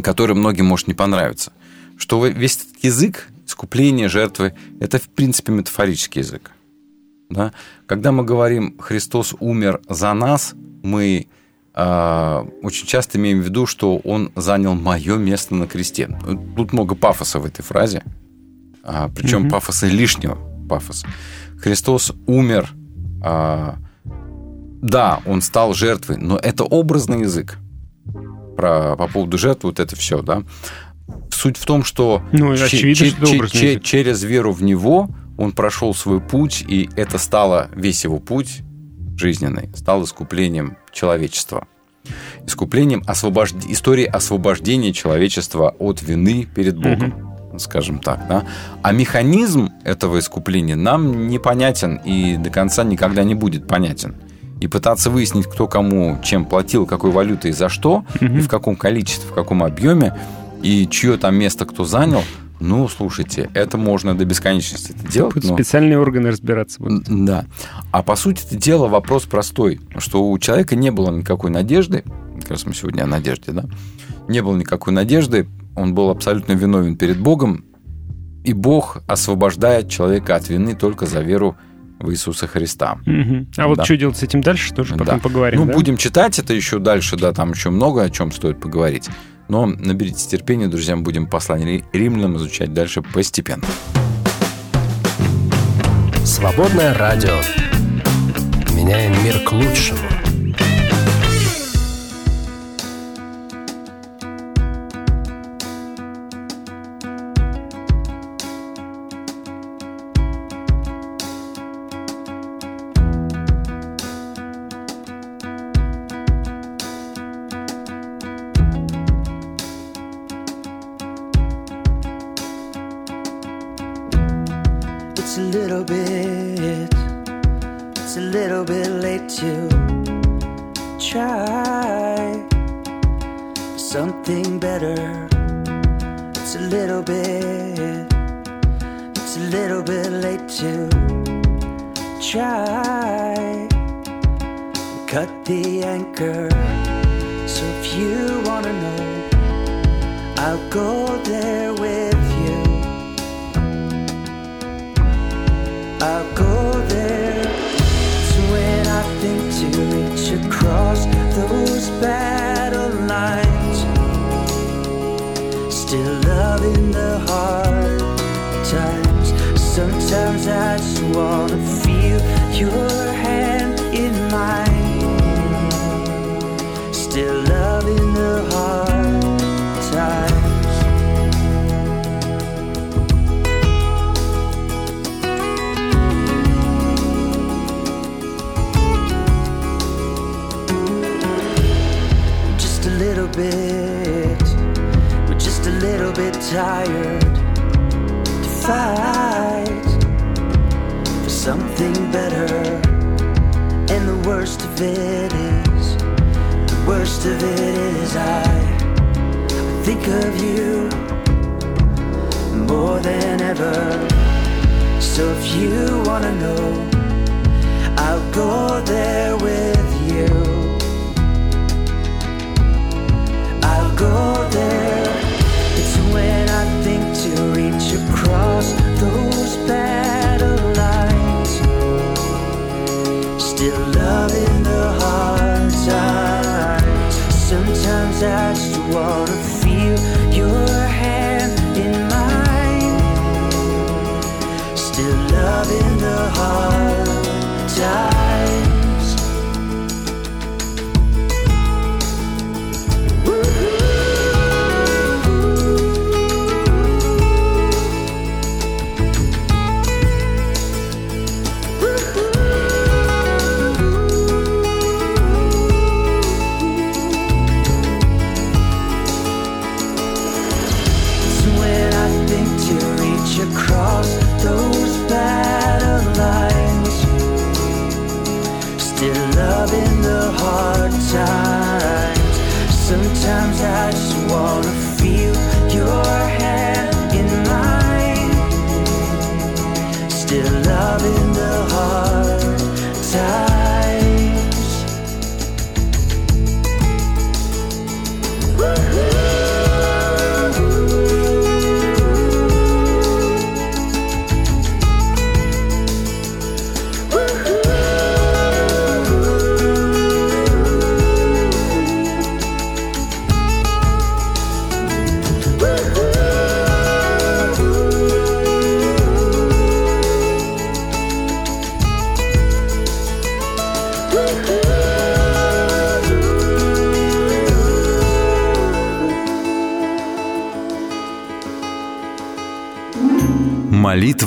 которая многим может не понравиться, что весь этот язык искупления, жертвы – это, в принципе, метафорический язык. Да? Когда мы говорим «Христос умер за нас», мы а, очень часто имеем в виду, что Он занял мое место на кресте. Тут много пафоса в этой фразе, а, причем Мгм. пафоса лишнего пафоса. Христос умер, а, да, Он стал жертвой, но это образный язык. Про, по поводу жертвы вот это все, да. Суть в том, что, Ну, че- очевидно, че- что че- че- через веру в Него Он прошел свой путь, и это стало весь его путь жизненный, стал искуплением человечества. Искуплением освобожд... истории освобождения человечества от вины перед Богом, скажем так. Да? А механизм этого искупления нам непонятен и до конца никогда не будет понятен. И пытаться выяснить, кто кому чем платил, какой валютой и за что, и в каком количестве, в каком объеме, и чье там место кто занял, ну, слушайте, это можно до бесконечности это делать. Будут но- специальные органы разбираться будут. Да. А по сути это дело вопрос простой, что у человека не было никакой надежды, как раз мы сегодня о надежде, да, не было никакой надежды, он был абсолютно виновен перед Богом, и Бог освобождает человека от вины только за веру в Иисуса Христа. Мгм. А вот Да. что делать с этим дальше, тоже потом Да. поговорим. Ну, да? будем читать это еще дальше, да, там еще много о чем стоит поговорить. Но наберитесь терпения, друзья, мы будем послание Ри- римлянам изучать дальше постепенно. Свободное радио. Меняем мир к лучшему.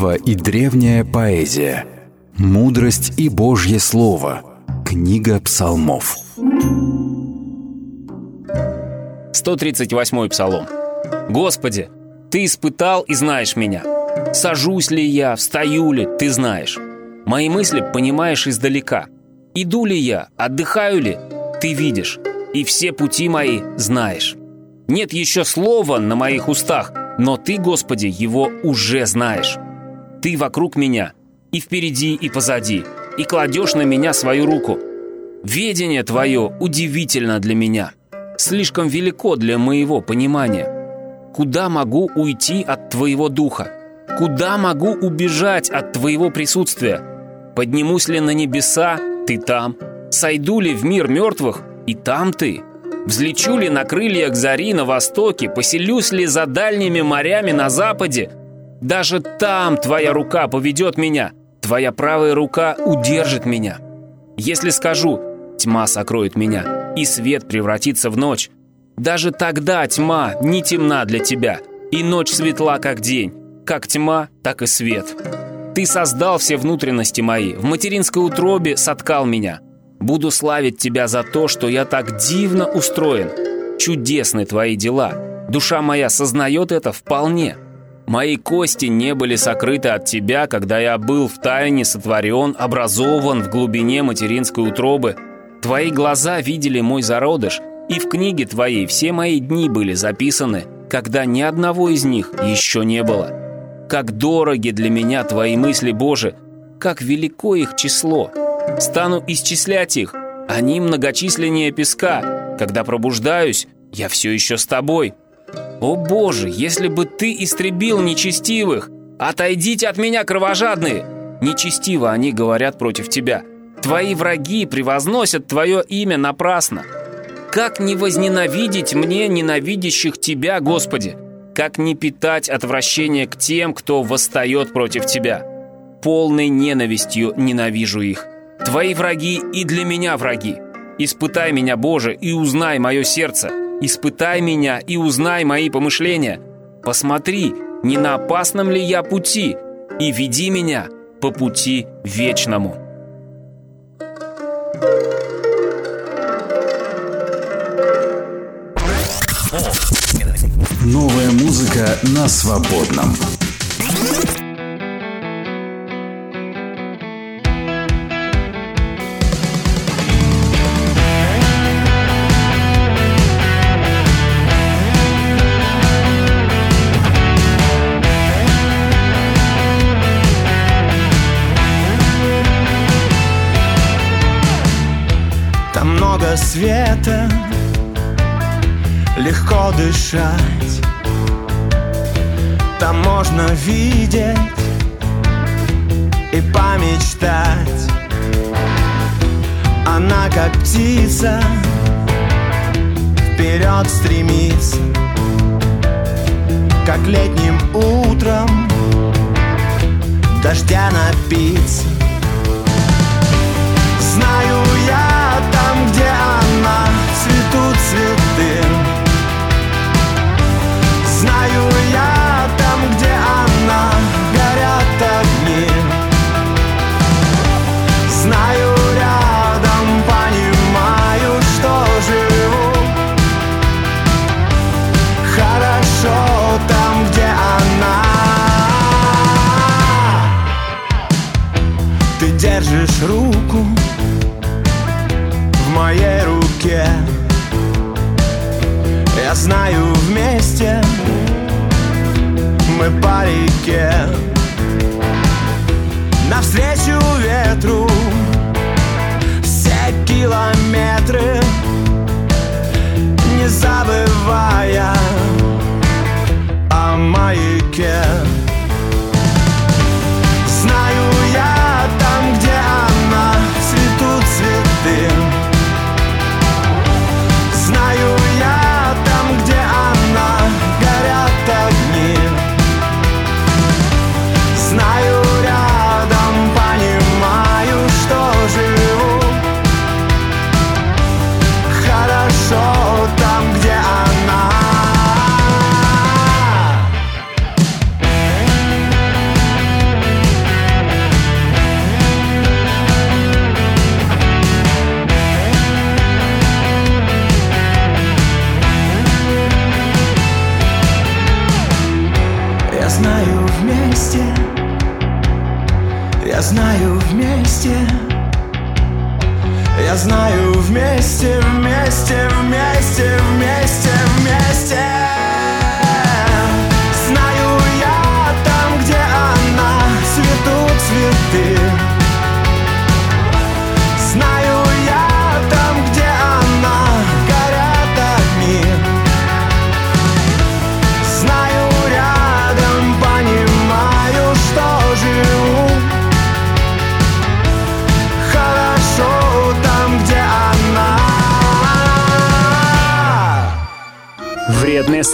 Молитва и древняя поэзия. Мудрость и Божье Слово. Книга псалмов. 138-й псалом. «Господи, Ты испытал и знаешь меня. Сажусь ли я, встаю ли, Ты знаешь. Мои мысли понимаешь издалека. Иду ли я, отдыхаю ли, Ты видишь. И все пути мои знаешь. Нет еще слова на моих устах, но Ты, Господи, его уже знаешь. Ты вокруг меня, и впереди, и позади, и кладешь на меня свою руку. Ведение Твое удивительно для меня, слишком велико для моего понимания. Куда могу уйти от Твоего Духа? Куда могу убежать от Твоего присутствия? Поднимусь ли на небеса? Ты там. Сойду ли в мир мертвых? И там Ты. Взлечу ли на крыльях зари на востоке? Поселюсь ли за дальними морями на западе? Даже там Твоя рука поведет меня. Твоя правая рука удержит меня. Если скажу, тьма сокроет меня, и свет превратится в ночь, даже тогда тьма не темна для тебя, и ночь светла, как день, как тьма, так и свет. Ты создал все внутренности мои, в материнской утробе соткал меня. Буду славить тебя за то, что я так дивно устроен. Чудесны твои дела. Душа моя сознает это вполне. Мои кости не были сокрыты от тебя, когда я был в тайне сотворен, образован в глубине материнской утробы. Твои глаза видели мой зародыш, и в книге твоей все мои дни были записаны, когда ни одного из них еще не было. Как дороги для меня твои мысли, Боже, как велико их число. Стану исчислять их, они многочисленнее песка. Когда пробуждаюсь, я все еще с тобой. О Боже, если бы ты истребил нечестивых! Отойдите от меня, кровожадные! Нечестиво они говорят против тебя. Твои враги превозносят твое имя напрасно. Как не возненавидеть мне ненавидящих тебя, Господи? Как не питать отвращение к тем, кто восстает против тебя? Полной ненавистью ненавижу их. Твои враги и для меня враги. Испытай меня, Боже, и узнай мое сердце. Испытай меня и узнай мои помышления. Посмотри, не на опасном ли я пути, и веди меня по пути вечному. Новая музыка на свободном. Света, легко дышать. Там можно видеть и помечтать. Она как птица вперед стремится Как летним утром дождя напиться. Знаю Я там, где она, горят огни. Знаю рядом, понимаю, что живу. Хорошо там, где она. Ты держишь руку в моей руке. Я знаю мы по реке Навстречу ветру Все километры Не забывая о маяке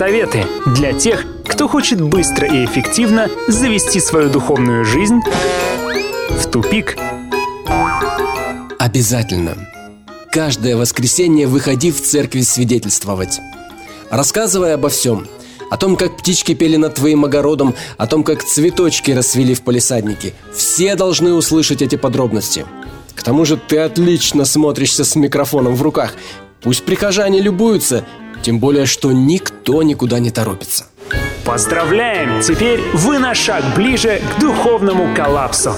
советы для тех, кто хочет быстро и эффективно завести свою духовную жизнь в тупик. Обязательно. Каждое воскресенье выходи в церковь свидетельствовать. Рассказывай обо всем. О том, как птички пели над твоим огородом, о том, как цветочки расцвели в палисаднике. Все должны услышать эти подробности. К тому же ты отлично смотришься с микрофоном в руках. Пусть прихожане любуются, тем более, что никто никуда не торопится. Поздравляем! Теперь вы на шаг ближе к духовному коллапсу.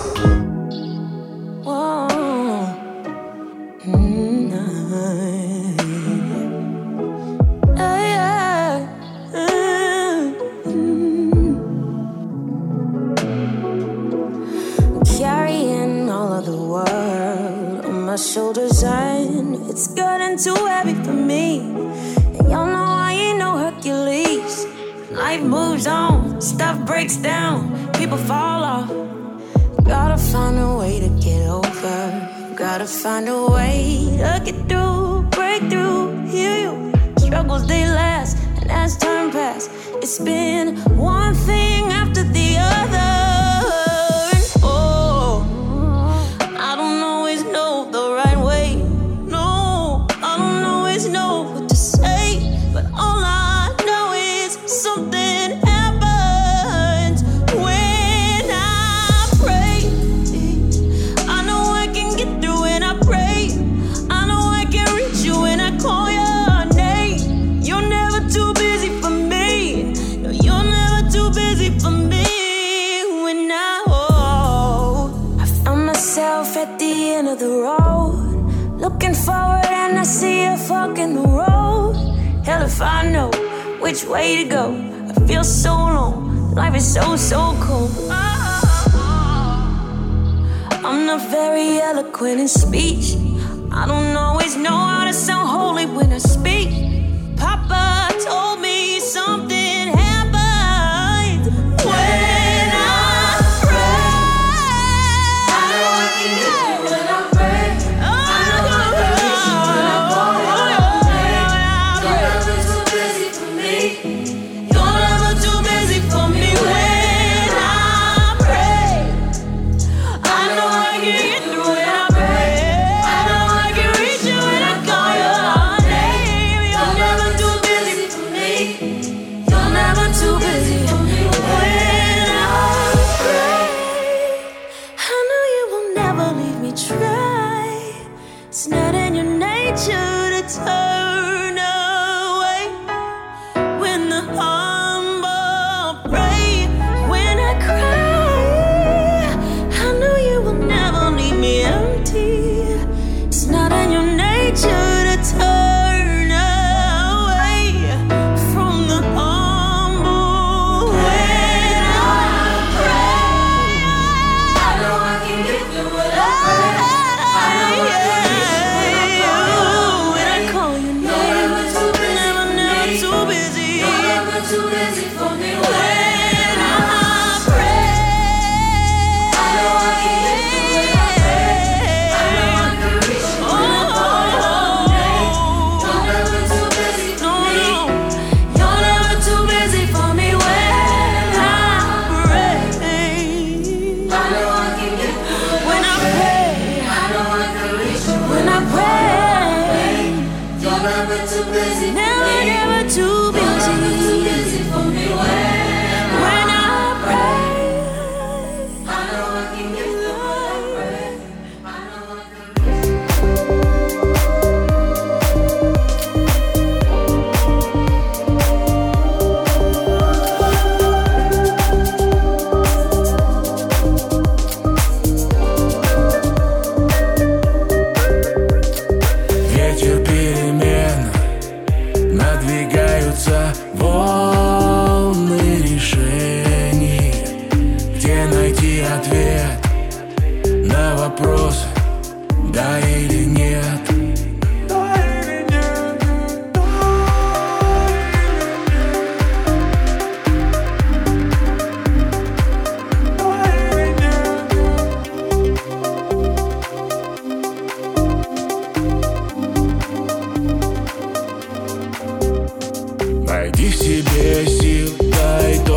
On, stuff breaks down, people fall off. Gotta find a way to get over. Gotta find a way to get through, break through, heal you. Struggles they last, and as time pass, it's been one thing after the other. See a fork in the road. Hell if I know which way to go. I feel so alone. Life is so so cold. Uh-huh. I'm not very eloquent in speech. I don't always know how to sound holy when I speak. Papa told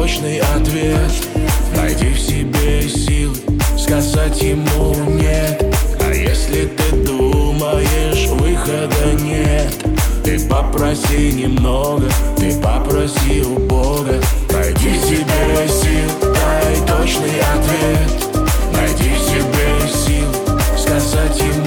точный ответ. Найди в себе силы сказать ему нет. А если ты думаешь, выхода нет Ты попроси немного, ты попроси у Бога. Найди в себе сил, дай точный ответ. Найди в себе сил сказать ему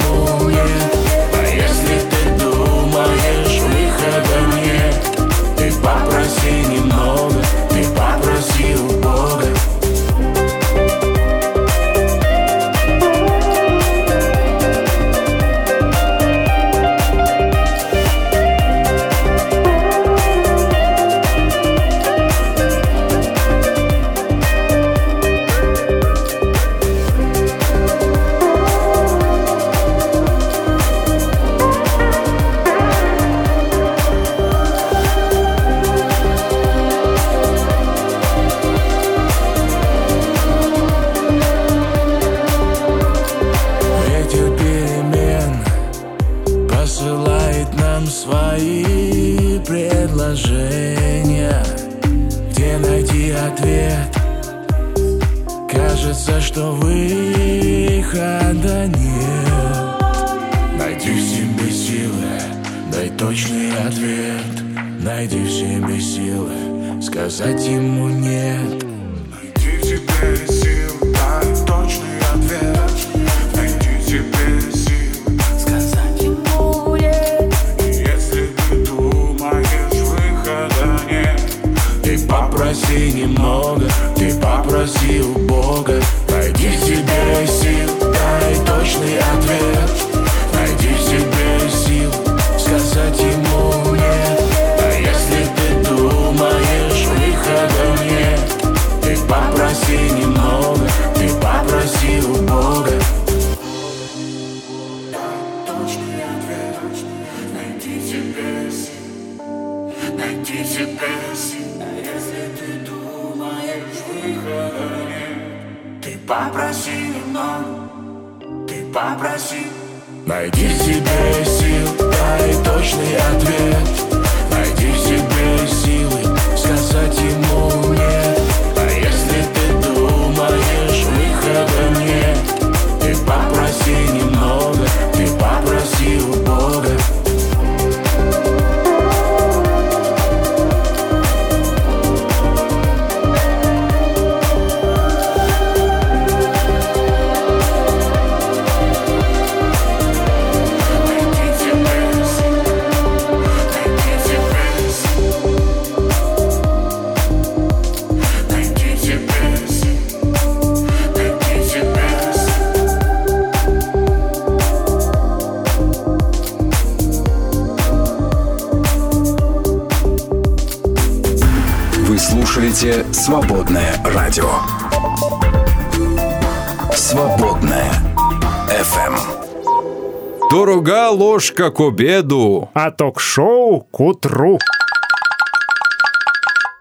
Дорога ложка к обеду. А ток-шоу к утру.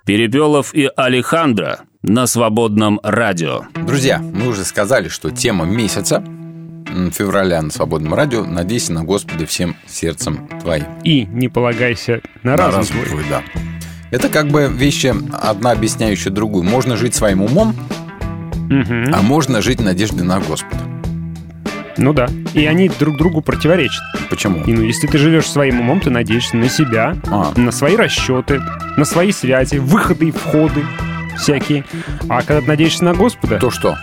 Перепелов и Алехандро на свободном радио. Друзья, мы уже сказали, что тема месяца февраля на свободном радио «Надейся на Господа всем сердцем твоим». И не полагайся на, разум, твой. твой, да. Это как бы вещи, одна объясняющая другую. Можно жить своим умом, Мгм. а можно жить надеждой на Господа. Ну да. И они друг другу противоречат. Почему? И ну, если ты живешь своим умом, ты надеешься на себя, А. на свои расчеты, на свои связи, выходы и входы всякие. А когда ты надеешься на Господа, То что?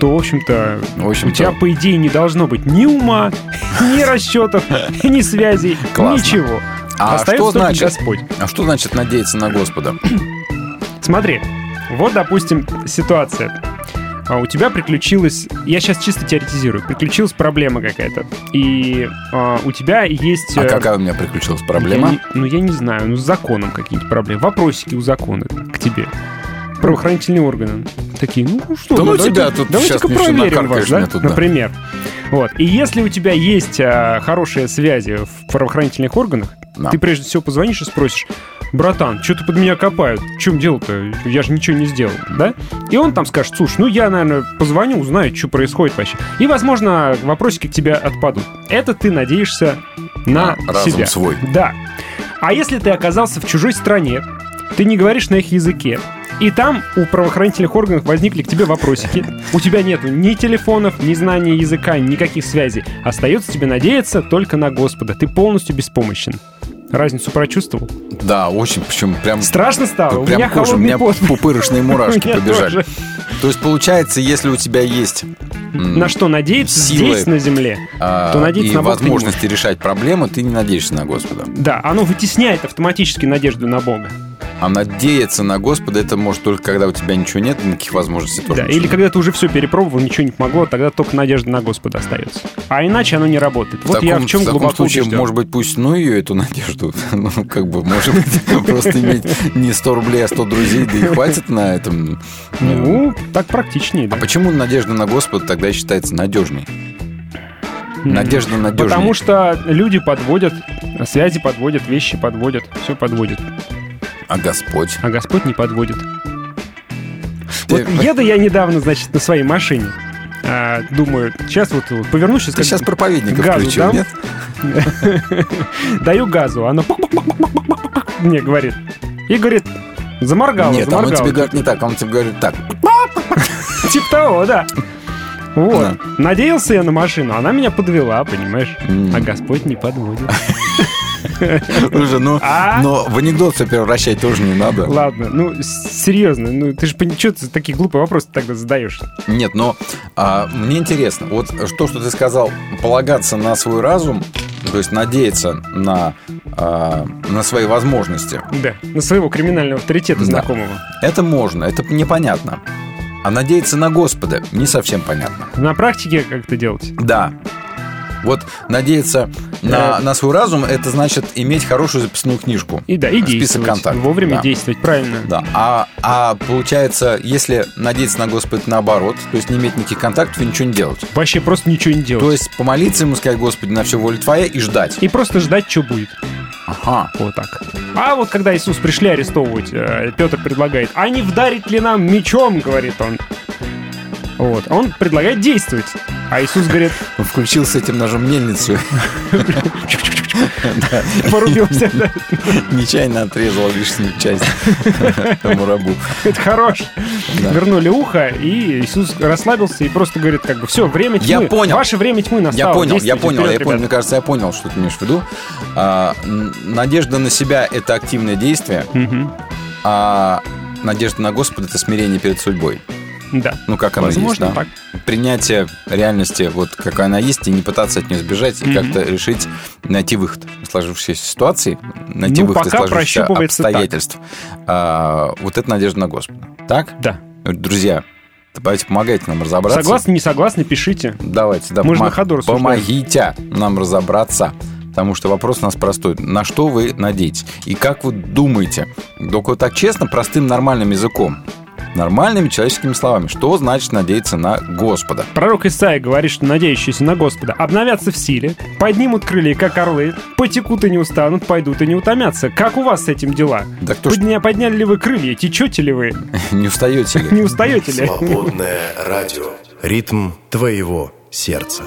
то, в общем-то, В общем-то- у тебя, по идее, не должно быть ни ума, <laughs> ни расчетов, <laughs> ни связей, ничего. А Остается что значит? Господь. А что значит надеяться на Господа? Смотри, вот, допустим, ситуация. А У тебя приключилась, я сейчас чисто теоретизирую, приключилась проблема какая-то, и а, у тебя есть... А э, какая у меня приключилась я проблема? не- ну, я не знаю, ну, с законом какие-нибудь проблемы. Вопросики у закона к тебе. Правоохранительные органы. Такие, ну что, Да ну давайте- тебя тут давайте-ка проверим вас, да, тут, да. например. Вот. И если у тебя есть а, хорошие связи в правоохранительных органах, Да. ты прежде всего позвонишь и спросишь, братан, что ты под меня копают? В чем дело-то? Я же ничего не сделал, да? И он там скажет, слушай, ну я, наверное, позвоню, узнаю, что происходит вообще. И, возможно, вопросики к тебе отпадут. Это ты надеешься на На разум себя. свой. Да. А если ты оказался в чужой стране, ты не говоришь на их языке, И там у правоохранительных органов возникли к тебе вопросики. <laughs> У тебя нет ни телефонов, ни знания языка, никаких связей. Остается тебе надеяться только на Господа. Ты полностью беспомощен. Разницу прочувствовал? Да, очень, причем прям... Страшно стало? У Прям меня кожа, у меня пот. пупырышные <laughs> мурашки У побежали. тоже. То есть, получается, если у тебя есть На что надеяться силы, здесь, на земле, а, то надеяться и на Бога возможности решать проблемы, ты не надеешься на Господа. Да, оно вытесняет автоматически надежду на Бога. А надеяться на Господа это может только когда у тебя ничего нет, никаких возможностей тоже Да, или нет. когда ты уже все перепробовал, ничего не помогло, тогда только надежда на Господа остается. А иначе оно не работает. Вот в таком, я в чем в таком глубоко случае, убежден. может быть, пусть ну ее эту надежду. <laughs> Ну, как бы, может быть, <laughs> просто иметь не 100 рублей, а 100 друзей, да и хватит на этом. Ну, так практичнее. А почему надежда на Господа тогда считается надежней? Надежда надежнее. Потому что люди подводят, связи подводят, вещи подводят, все подводит. А Господь? А Господь не подводит. Вот еду я недавно, значит, на своей машине. А, думаю, сейчас вот, вот повернусь, сейчас, Ты сейчас проповедника газу включил, дам. нет? <laughs> Даю газу, она мне говорит. И говорит, заморгала, Нет, а он заморгала. тебе говорит не так, он тебе говорит так. <laughs> Типа того, да. Вот. Надеялся я на машину, она меня подвела, понимаешь? А Господь не подводит. <laughs> Слушай, ну, А? но в анекдот все превращать тоже не надо. Ладно, ну, серьезно, ну, ты же что ты такие глупые вопросы тогда задаешь? Нет, но а, мне интересно, вот то, что ты сказал, полагаться на свой разум, то есть надеяться на, а, на свои возможности, Да, на своего криминального авторитета Да. знакомого. это можно, это непонятно. А надеяться на Господа не совсем понятно. На практике как это делать? Да. Вот надеяться на, на свой разум, это значит иметь хорошую записную книжку. И да, и Список действовать. контактов. Вовремя Да. действовать, правильно. Да. А, а получается, если надеяться на Господа наоборот, то есть не иметь никаких контактов и ничего не делать. Вообще просто ничего не делать. То есть помолиться ему, сказать, Господи, на все воля Твоя и ждать. И просто ждать, что будет. Ага. Вот так. А вот когда Иисус пришли арестовывать, э, Петр предлагает, а не вдарить ли нам мечом, говорит он. Вот. А Он предлагает действовать. А Иисус говорит, Он включил с этим ножом мельницу. <laughs> Порубился. Нечаянно отрезал лишнюю часть тому рабу. Это хорош. Вернули ухо, и Иисус расслабился и просто говорит, как бы, все, время тьмы. Я понял. Ваше время тьмы настало. Я понял, я понял, я понял. Мне кажется, я понял, что ты имеешь в виду. А, надежда на себя – это активное действие, а надежда на Господа – это смирение перед судьбой. Да. Ну, как оно Возможно, есть, да? так. Принятие реальности, вот какая она есть, и не пытаться от нее сбежать, и Мгм. как-то решить, найти выход из сложившейся ситуации, найти Ну, выход из пока сложившихся прощупывается так. обстоятельств. А, вот это надежда на Господа. Так? Да. Друзья, давайте помогайте нам разобраться. Согласны, не согласны, пишите. Давайте, да, Мы же помо- на ходу рассуждаем. помогите нам разобраться. Потому что вопрос у нас простой. На что вы надеетесь? И как вы думаете? Только вот так честно, простым нормальным языком. Нормальными человеческими словами. Что значит надеяться на Господа? Пророк Исаия говорит, что надеющиеся на Господа обновятся в силе, поднимут крылья, как орлы, потекут и не устанут, пойдут и не утомятся. Как у вас с этим дела? Да кто ж- Подня- Подняли ли вы крылья? Течете ли вы? <laughs> Не устаете ли? Не устаете ли? Свободное радио. Ритм твоего сердца.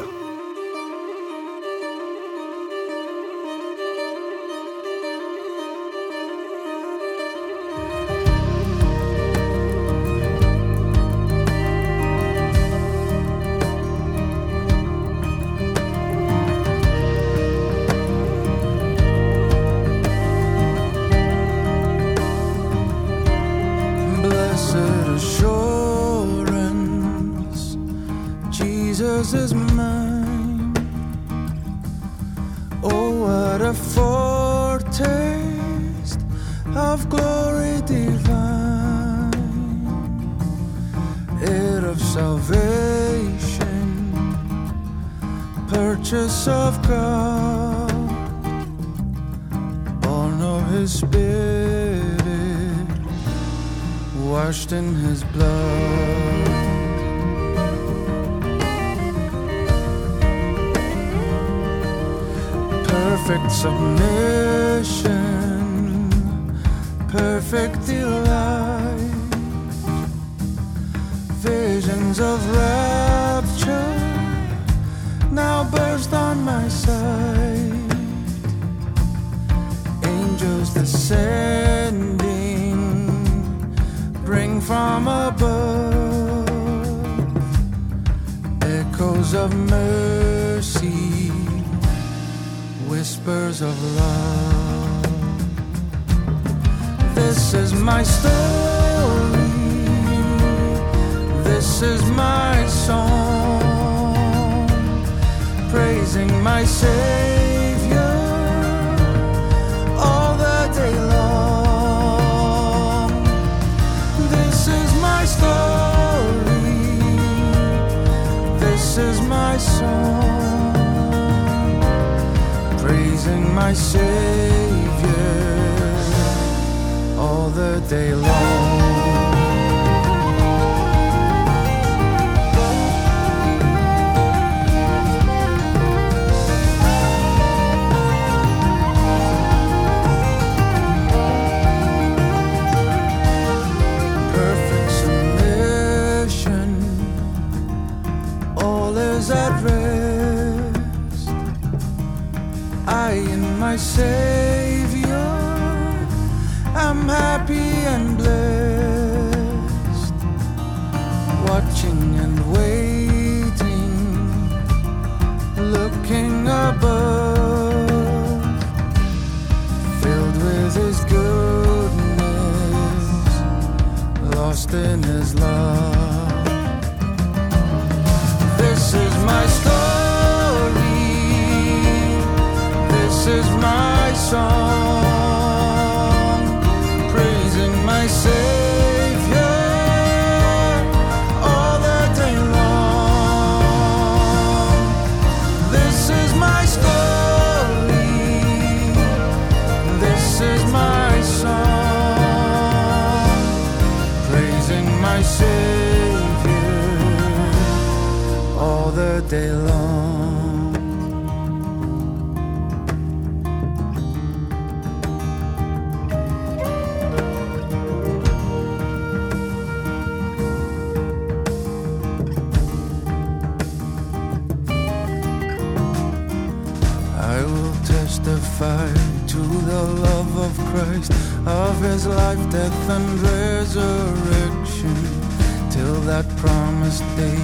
Of mercy, whispers of love. This is my story. This is my song, praising my Savior This is my song, praising my Savior all the day long. myself. Song. Of his life, death, and resurrection, till that promised day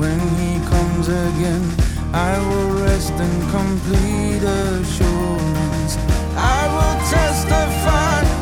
when he comes again. I will rest in complete assurance. I will testify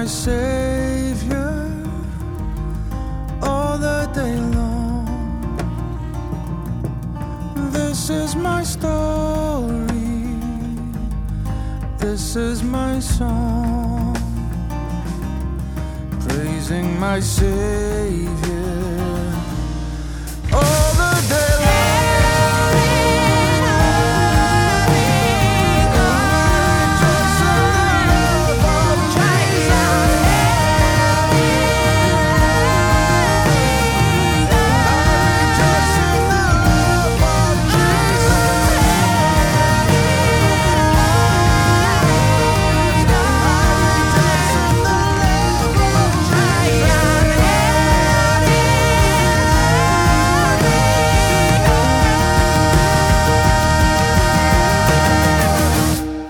my Savior all the day long. This is my story. This is my song. Praising my Savior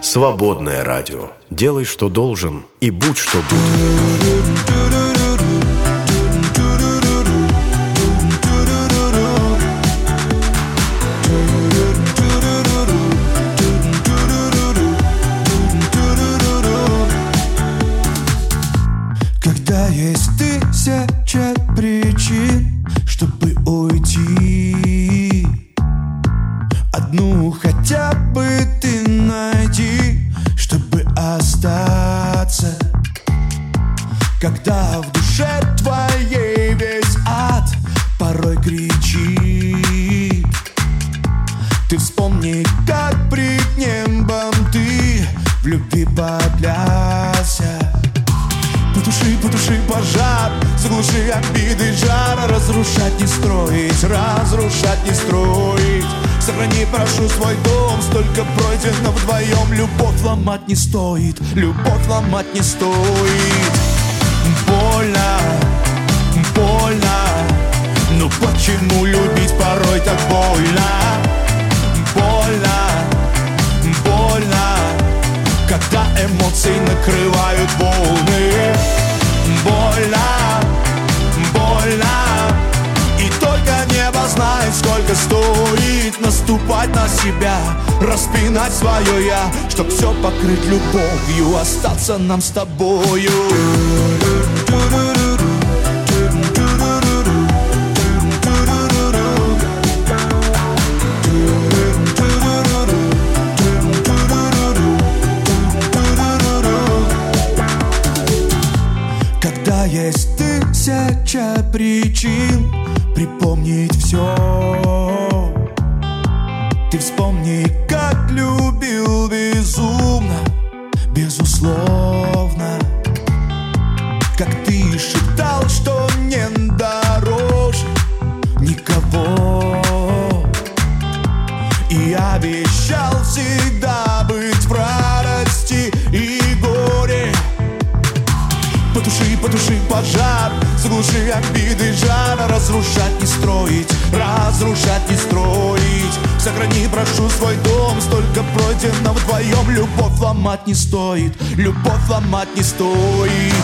Свободное радио. Делай, что должен, и будь, что будет. Любовью, остаться нам с тобою заглуши обиды жара Разрушать не строить, разрушать не строить. Сохрани, прошу, свой дом, столько пройдено вдвоем. Любовь ломать не стоит, любовь ломать не стоит.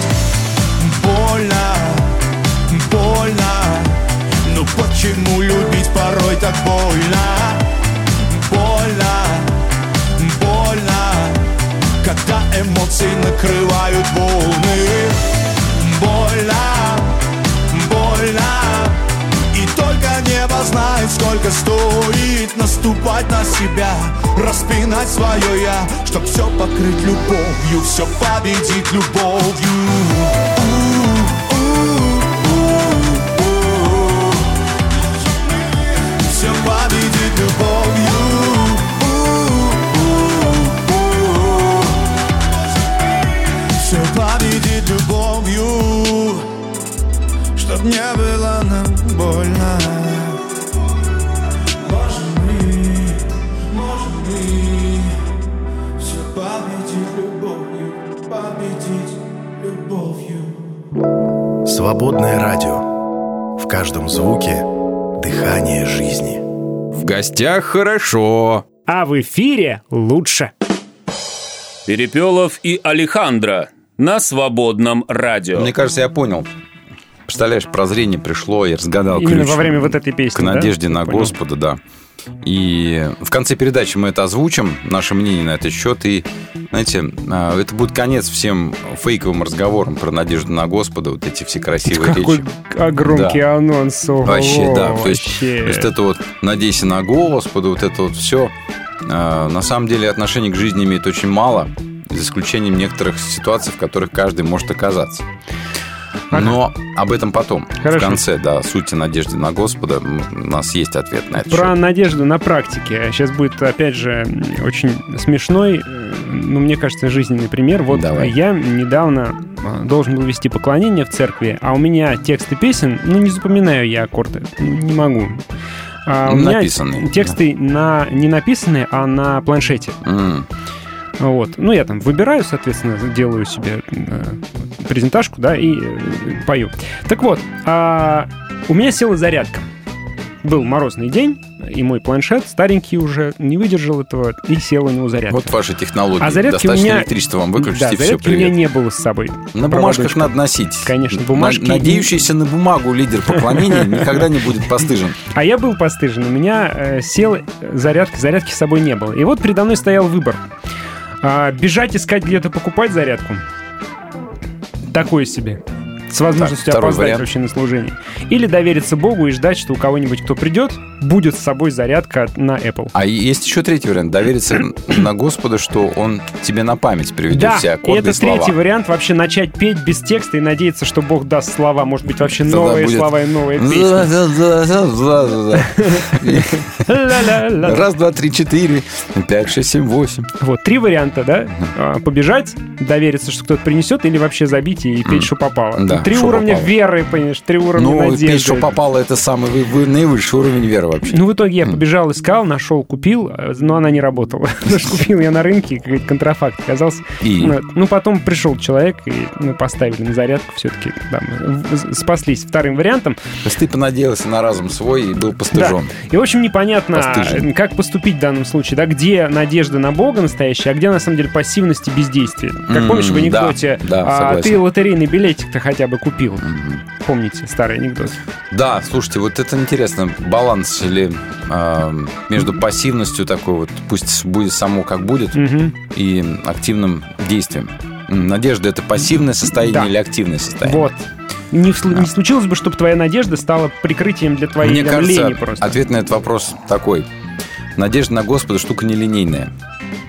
Больно, больно Ну почему любить порой так больно? Больно, больно когда эмоции накрывают волны Больно, больно. И только небо знает, сколько стоит Наступать на себя, распинать свое я Чтоб все покрыть любовью, все победить любовью не было нам больно Можем мы, можем мы Все победить любовью Победить любовью Свободное радио. В каждом звуке дыхание жизни. В гостях хорошо. А в эфире лучше. Перепелов и Алехандро на свободном радио. Мне кажется, я понял. Представляешь, прозрение пришло, я разгадал Именно ключ во время вот этой песни, К да? надежде на Понял. Господа, да. И в конце передачи мы это озвучим, наше мнение на этот счет. И, знаете, а, это будет конец всем фейковым разговорам про надежду на Господа, вот эти все красивые Какой речи. а, громкий Да. анонс. ого, Вообще, да. То есть, вообще. то есть это вот «надейся на Господа», вот это вот все. На самом деле отношение к жизни имеет очень мало, за исключением некоторых ситуаций, в которых каждый может оказаться. Но об этом потом, Хорошо. в конце, да, сути надежды на Господа, у нас есть ответ на это. Про надежду на практике. Сейчас будет, опять же, очень смешной, э, ну, мне кажется, жизненный пример. Вот Давай. я недавно э, должен был вести поклонение в церкви, а у меня тексты песен, ну, не запоминаю я аккорды, не могу. А у меня Написанные, тексты на, не написанные, а на планшете. М. Вот. Ну, я там выбираю, соответственно, делаю себе э, презентажку, да, и э, пою. Так вот, а, у меня села зарядка. Был морозный день, и мой планшет, старенький уже, не выдержал этого, и сел у него зарядка. Вот ваши технологии. А зарядки у Достаточно меня... электричество вам выключите, да, и все, зарядки у меня привет. не было с собой. На бумажках надо носить. Конечно, На- бумажки. Надеющийся на бумагу лидер поклонения <laughs> никогда не будет постыжен. А я был постыжен. У меня э, сел зарядка, зарядки с собой не было. И вот передо мной стоял выбор. А, бежать, искать где-то покупать зарядку. Такое себе. С возможностью Так, опоздать вариант. вообще на служение. Или довериться Богу и ждать, что у кого-нибудь, кто придет, будет с собой зарядка на Apple. А есть еще третий вариант. Довериться <clears throat> на Господа, что Он тебе на память приведет Да, все и аккорды это и слова. третий вариант вообще начать петь без текста и надеяться, что Бог даст слова. Может быть, вообще Тогда новые будет- слова и новые песни. <laughs> Раз, два, три, четыре, пять, шесть, семь, восемь. Вот, три варианта, да? А, Побежать, довериться, что кто-то принесет, или вообще забить и петь, что попало. Да, три уровня попало. веры, понимаешь, три уровня Ну, надежды. петь, что попало, это самый вы- вы- наивысший уровень веры вообще. Ну, в итоге я побежал, искал, нашел, купил, э, но она не работала. <laughs> Потому что купил я на рынке, какой-то контрафакт оказался. И? Ну, Ну, потом пришел человек, и мы поставили на зарядку все-таки. В- спаслись вторым вариантом. То есть ты понадеялся на разум свой и был постыжен. Да. И, в общем, непонятно, Постыжен. как поступить в данном случае, да, где надежда на Бога настоящая, а где, на самом деле, пассивность и бездействие. Как помнишь в анекдоте, да, да, а, ты лотерейный билетик-то хотя бы купил. Помните старый анекдот? Да, слушайте, вот это интересно. Баланс или э, между пассивностью такой вот, пусть будет само как будет, Мгм. и активным действием. Надежда это пассивное состояние Да. или активное состояние? Вот. Не, вс- не случилось бы, чтобы твоя надежда стала прикрытием для твоей Мне там, кажется, лени просто. ответ на этот вопрос такой. Надежда на Господа штука нелинейная.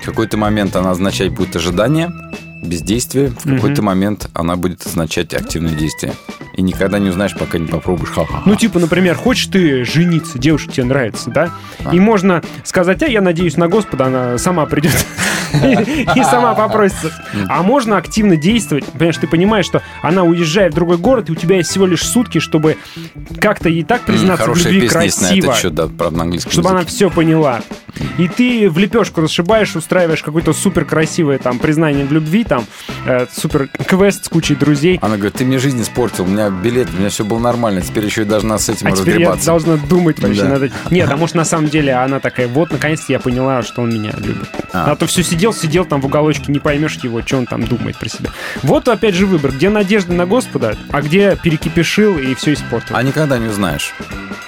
В какой-то момент она означать будет ожидание, бездействие. В Мгм. какой-то момент она будет означать активное действие. И никогда не узнаешь, пока не попробуешь. Ха-ха. Ну, типа, например, хочешь ты жениться, девушка тебе нравится, да? И можно сказать, а я надеюсь на Господа, она сама придет <laughs> и сама попросится. А можно активно действовать. Понимаешь, ты понимаешь, что она уезжает в другой город, и у тебя есть всего лишь сутки, чтобы как-то ей так признаться в любви красиво. Чтобы она все поняла. И ты в лепешку расшибаешь, устраиваешь какое-то супер красивое там признание в любви, там э, супер квест с кучей друзей. Она говорит, ты мне жизнь испортил, у меня билет, у меня все было нормально, теперь еще и должна с этим А теперь я должна думать вообще Да. над этим. Нет, а может на самом деле она такая, вот наконец-то я поняла, что он меня любит. А. А, то все сидел, сидел там в уголочке, не поймешь его, что он там думает про себя. Вот опять же выбор, где надежда на Господа, а где перекипешил и все испортил. А никогда не узнаешь.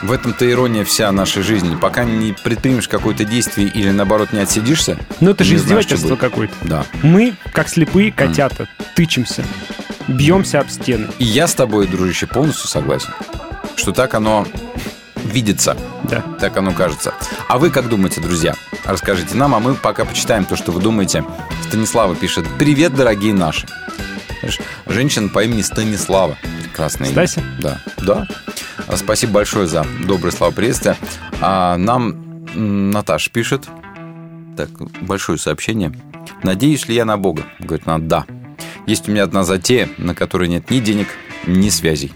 В этом-то ирония вся нашей жизни. Пока не предпримешь какое-то действие или, наоборот, не отсидишься, Ну это же не издевательство какое-то. Да. Мы, как слепые котята, тычемся, бьемся об стены. И я с тобой, дружище, полностью согласен, что так оно видится. Да. Так оно кажется. А вы как думаете, друзья? Расскажите нам, а мы пока почитаем то, что вы думаете. Станислава пишет. Привет, дорогие наши. Женщина по имени Станислава. Прекрасное имя. Стася? Да. Да. А, Спасибо большое за добрые слова приветствия. А нам Наташа пишет. Так, большое сообщение. Надеюсь ли я на Бога? Говорит она, да. Есть у меня одна затея, на которой нет ни денег, ни связей.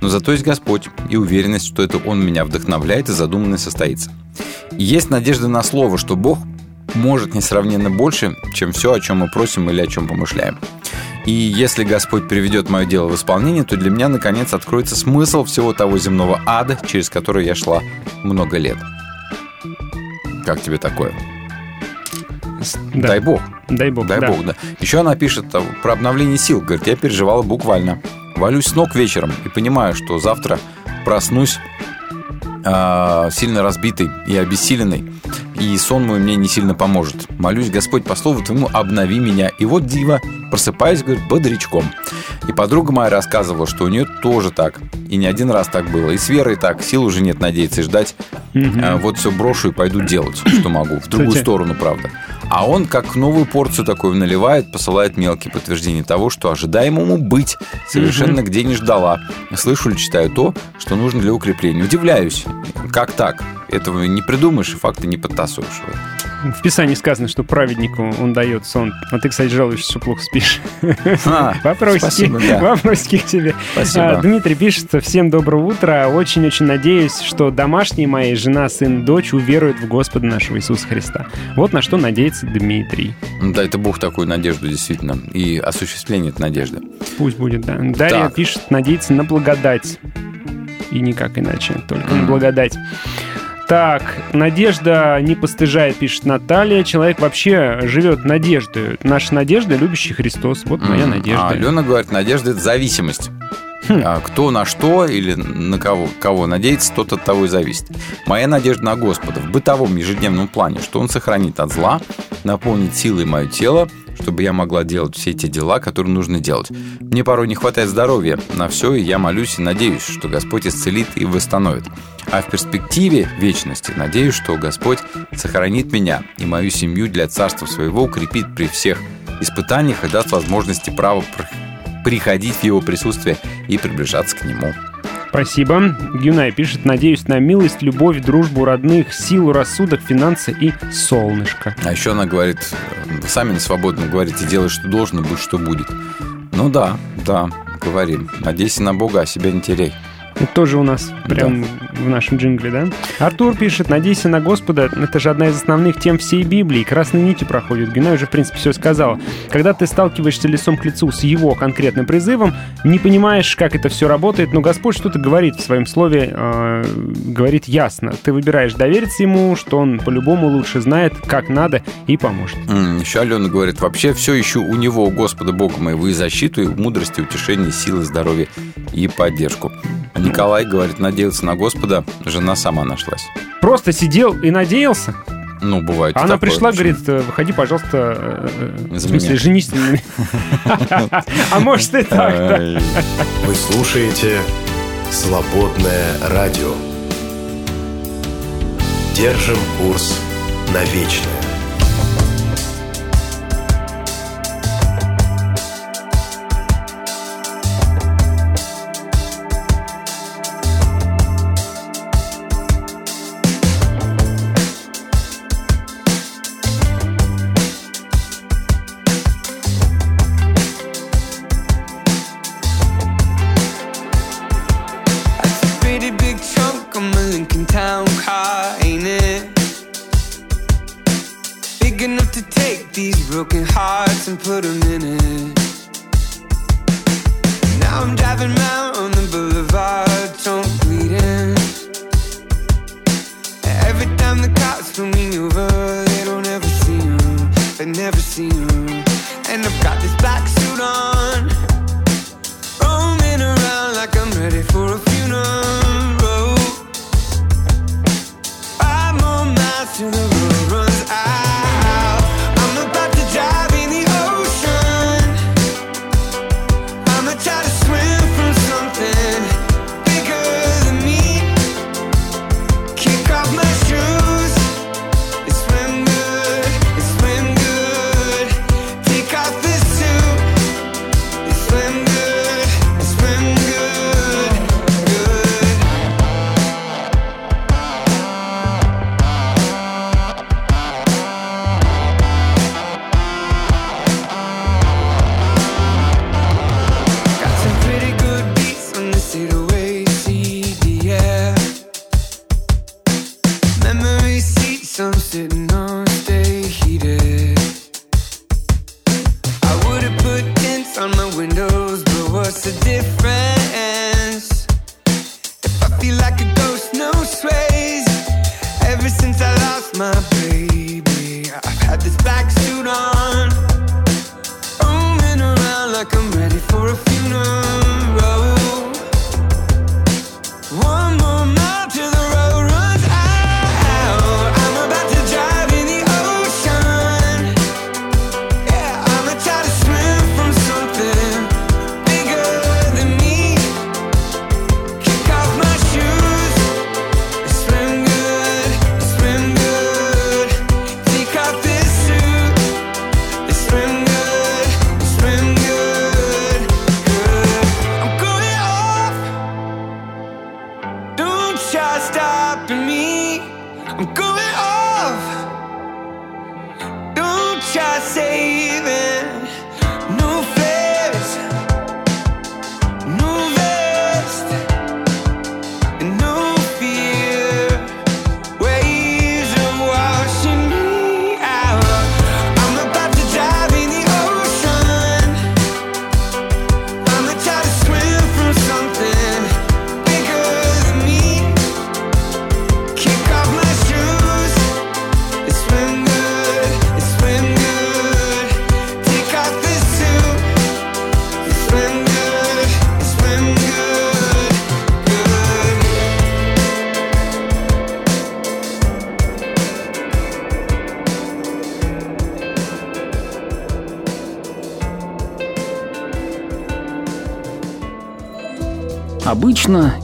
Но зато есть Господь и уверенность, что это Он меня вдохновляет и задуманное состоится. Есть надежда на слово, что Бог может несравненно больше, чем все, о чем мы просим или о чем помышляем. И если Господь приведет мое дело в исполнение, то для меня, наконец, откроется смысл всего того земного ада, через который я шла много лет. Как тебе такое? Да. Дай Бог. Дай Бог, Дай да. Бог, да. Еще она пишет про обновление сил. Говорит, я переживала буквально. Валюсь с ног вечером и понимаю, что завтра проснусь а, сильно разбитый и обессиленный, и сон мой мне не сильно поможет. Молюсь, Господь, по слову твоему, обнови меня. И вот дива, просыпаюсь, говорит, бодрячком. И подруга моя рассказывала, что у нее тоже так. И не один раз так было. И с верой так. Сил уже нет надеяться и ждать. А, вот все брошу и пойду делать, что могу. В другую Кстати. сторону, правда. А он как новую порцию такую наливает, посылает мелкие подтверждения того, что ожидаемому быть совершенно Мгм. где не ждала. Слышу или читаю то, что нужно для укрепления. Удивляюсь. Как так? Этого не придумаешь и факты не подтасуешь. В Писании сказано, что праведнику он дает сон. А ты, кстати, жалуешься, что плохо спишь. А, Вопросики. спасибо, да. Вопросики к тебе. Спасибо. А, Дмитрий пишет, всем доброго утра. Очень-очень надеюсь, что домашние мои, жена, сын, дочь уверуют в Господа нашего Иисуса Христа. Вот на что надеется Дмитрий. Да, это Бог такую надежду, действительно. И осуществление этой надежды. Пусть будет, да. Дарья Так. пишет, надеется на благодать. И никак иначе, только на благодать. Так, надежда не постыжает, пишет Наталья. Человек вообще живет надеждой. Наша надежда, любящий Христос. Вот моя М, надежда. А Алена говорит, надежда – это зависимость. Хм. А Кто на что или на кого, кого надеется, тот от того и зависит. Моя надежда на Господа в бытовом ежедневном плане, что Он сохранит от зла, наполнит силой мое тело, чтобы я могла делать все те дела, которые нужно делать. Мне порой не хватает здоровья на все, и я молюсь и надеюсь, что Господь исцелит и восстановит. А в перспективе вечности надеюсь, что Господь сохранит меня и мою семью для царства своего, укрепит при всех испытаниях и даст возможности право пр- приходить в его присутствие и приближаться к нему. Спасибо. Гюнай пишет, надеюсь на милость, любовь, дружбу родных, силу, рассудок, финансы и солнышко. А еще она говорит, сами на свободно говорите, делай, что должно, будь, что будет. Ну да, да, говорим. Надейся на Бога, а себя не теряй. Это тоже у нас прям в нашем джингле, да? Артур пишет, надейся на Господа. Это же одна из основных тем всей Библии. Красной нити проходит. Гюнай уже, в принципе, все сказала. Когда ты сталкиваешься лицом к лицу с его конкретным призывом, не понимаешь, как это все работает, но Господь что-то говорит в своем слове, э, говорит ясно. Ты выбираешь довериться ему, что он по-любому лучше знает, как надо, и поможет. М, Еще Алена говорит, вообще все ищу у него, у Господа Бога моего, и защиту, и мудрости, утешение, силы, здоровья и поддержку. Николай говорит, надеяться на Господа, жена сама нашлась. Просто сидел и надеялся. Ну, бывает. Она такое. пришла, говорит, э, выходи, пожалуйста, э, э, в смысле, женись на. <laughs> А может и так, да. Вы слушаете «Свободное радио». Держим курс на вечное. Broken hearts and put them in it. Now I'm driving round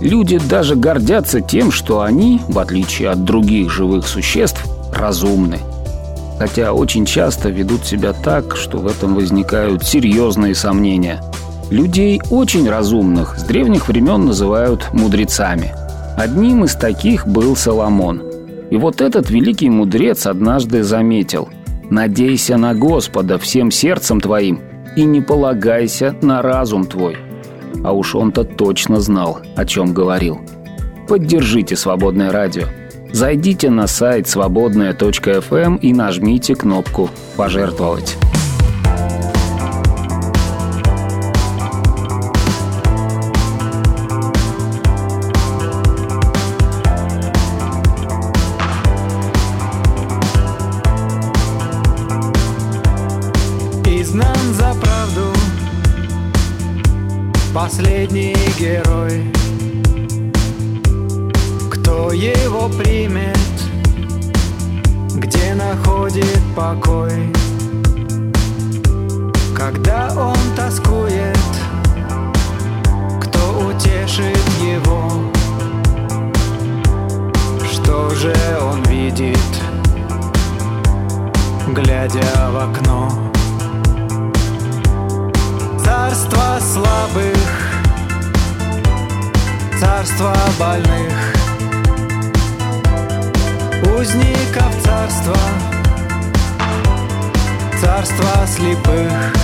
люди даже гордятся тем, что они, в отличие от других живых существ, разумны. Хотя очень часто ведут себя так, что в этом возникают серьезные сомнения. Людей очень разумных с древних времен называют мудрецами. Одним из таких был Соломон. И вот этот великий мудрец однажды заметил «Надейся на Господа всем сердцем твоим и не полагайся на разум твой». А уж он-то точно знал, о чем говорил. Поддержите «Свободное радио». Зайдите на сайт свободная.фм и нажмите кнопку «Пожертвовать». Последний герой слепых,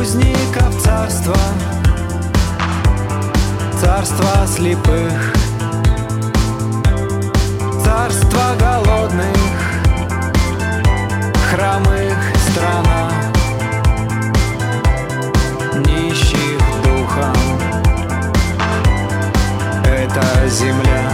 узников царства, царство слепых, царство голодных, хромых страна, нищих духом. Это земля.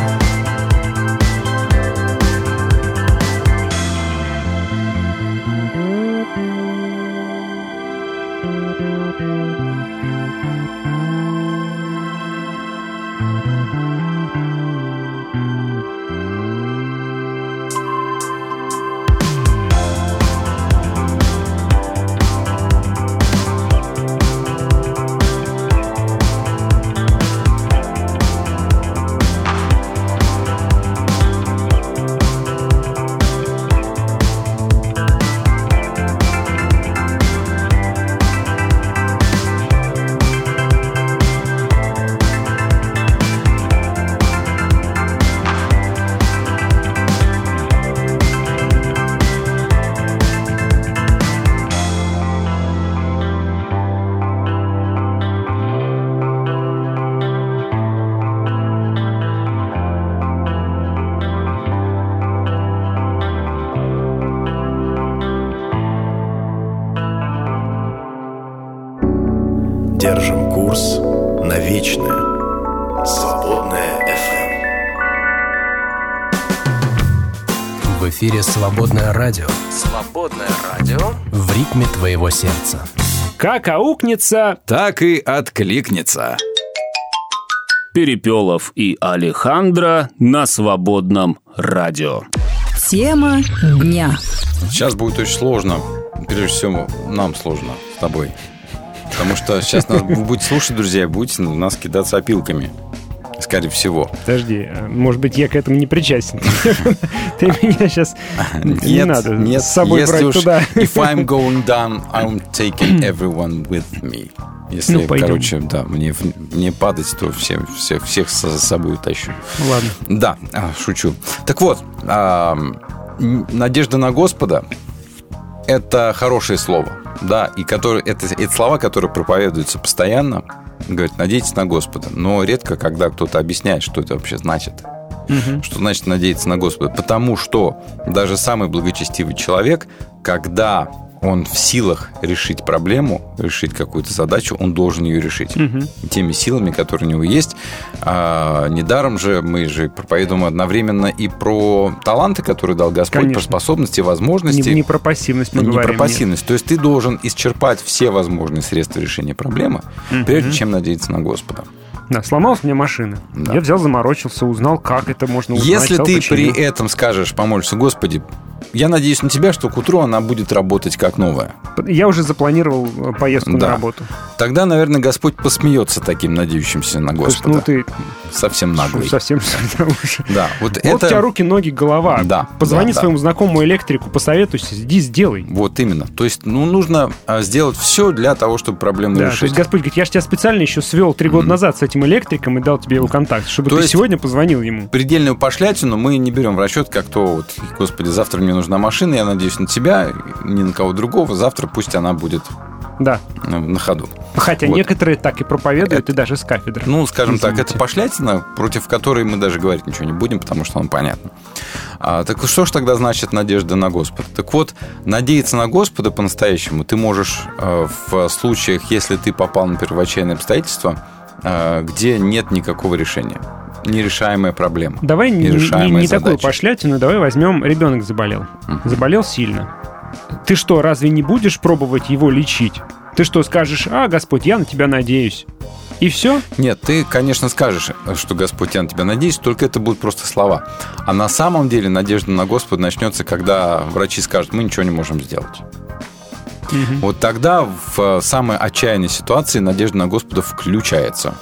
«Свободное радио» Свободное радио. в ритме твоего сердца. Как аукнется, Так и откликнется. Перепелов и Алехандро на свободном радио. Тема дня. Сейчас будет очень сложно. Прежде всего, нам сложно с тобой. Потому что сейчас нас вы будете слушать, друзья, будете на нас кидаться опилками. Скорее всего. Подожди, а, может быть, я к этому не причастен. <laughs> Ты меня сейчас не надо нет, с собой брать туда. If I'm <laughs> going down, I'm taking everyone with me. Если, Ну, пойдем. короче, да, мне, мне падать, то всем, всех, всех с собой тащу. Ладно. Да, а, шучу. Так вот, м, надежда на Господа – это хорошее слово, да, и которые, это, это слова, которые проповедуются постоянно, говорят, надейтесь на Господа, но редко, когда кто-то объясняет, что это вообще значит. Что значит надеяться на Господа? Потому что даже самый благочестивый человек, когда он в силах решить проблему, решить какую-то задачу, он должен ее решить. Мгм. Теми силами, которые у него есть. А, недаром же мы же проповедуем одновременно и про таланты, которые дал Господь, Конечно. про способности, возможности. Не, не про пассивность мы не говорим. про пассивность. То есть ты должен исчерпать все возможные средства решения проблемы, Мгм. прежде чем надеяться на Господа. нет. Да, сломалась меня машина. Я взял, заморочился, узнал, как это можно узнать. Если ты починил. при этом скажешь, помолишься, Господи, я надеюсь на тебя, что к утру она будет работать как новая. Я уже запланировал э, поездку Да. на работу. Тогда, наверное, Господь посмеется таким надеющимся на То есть, Господа. ну, ты Совсем наглый. совсем... <laughs> Да, вот, Вот это... у тебя руки, ноги, голова. Да, Позвони да, да. своему знакомому электрику, посоветуйся, иди сделай. Вот именно. То есть, ну, нужно а, сделать все для того, чтобы проблему Да, то решить. есть Господь говорит, я же тебя специально еще свел три года назад с этим электриком и дал тебе его контакт, чтобы То ты есть- сегодня позвонил ему. Предельную пошлятину мы не берем в расчет, как то вот, Господи, завтра мне нужна машина, я надеюсь на тебя, ни на кого другого, завтра пусть она будет Да. на ходу. Хотя Вот. некоторые так и проповедуют, и даже с кафедры. Ну, скажем так, Извините. это пошлятина, против которой мы даже говорить ничего не будем, потому что он понятно. А, так что ж тогда значит надежда на Господа? Так вот, надеяться на Господа по-настоящему ты можешь э, в случаях, если ты попал, например, в отчаянные обстоятельства, э, где нет никакого решения. Нерешаемая проблема. Давай не, не- нерешаемая не такую пошлятину, давай возьмем, ребенок заболел. Заболел сильно. Ты что, разве не будешь пробовать его лечить? Ты что, скажешь, а, Господь, я на тебя надеюсь. И все? Нет, ты, конечно, скажешь, что Господь, я на тебя надеюсь, только это будут просто слова. А на самом деле надежда на Господа начнется, когда врачи скажут, мы ничего не можем сделать. Вот тогда в э, самой отчаянной ситуации надежда на Господа включается.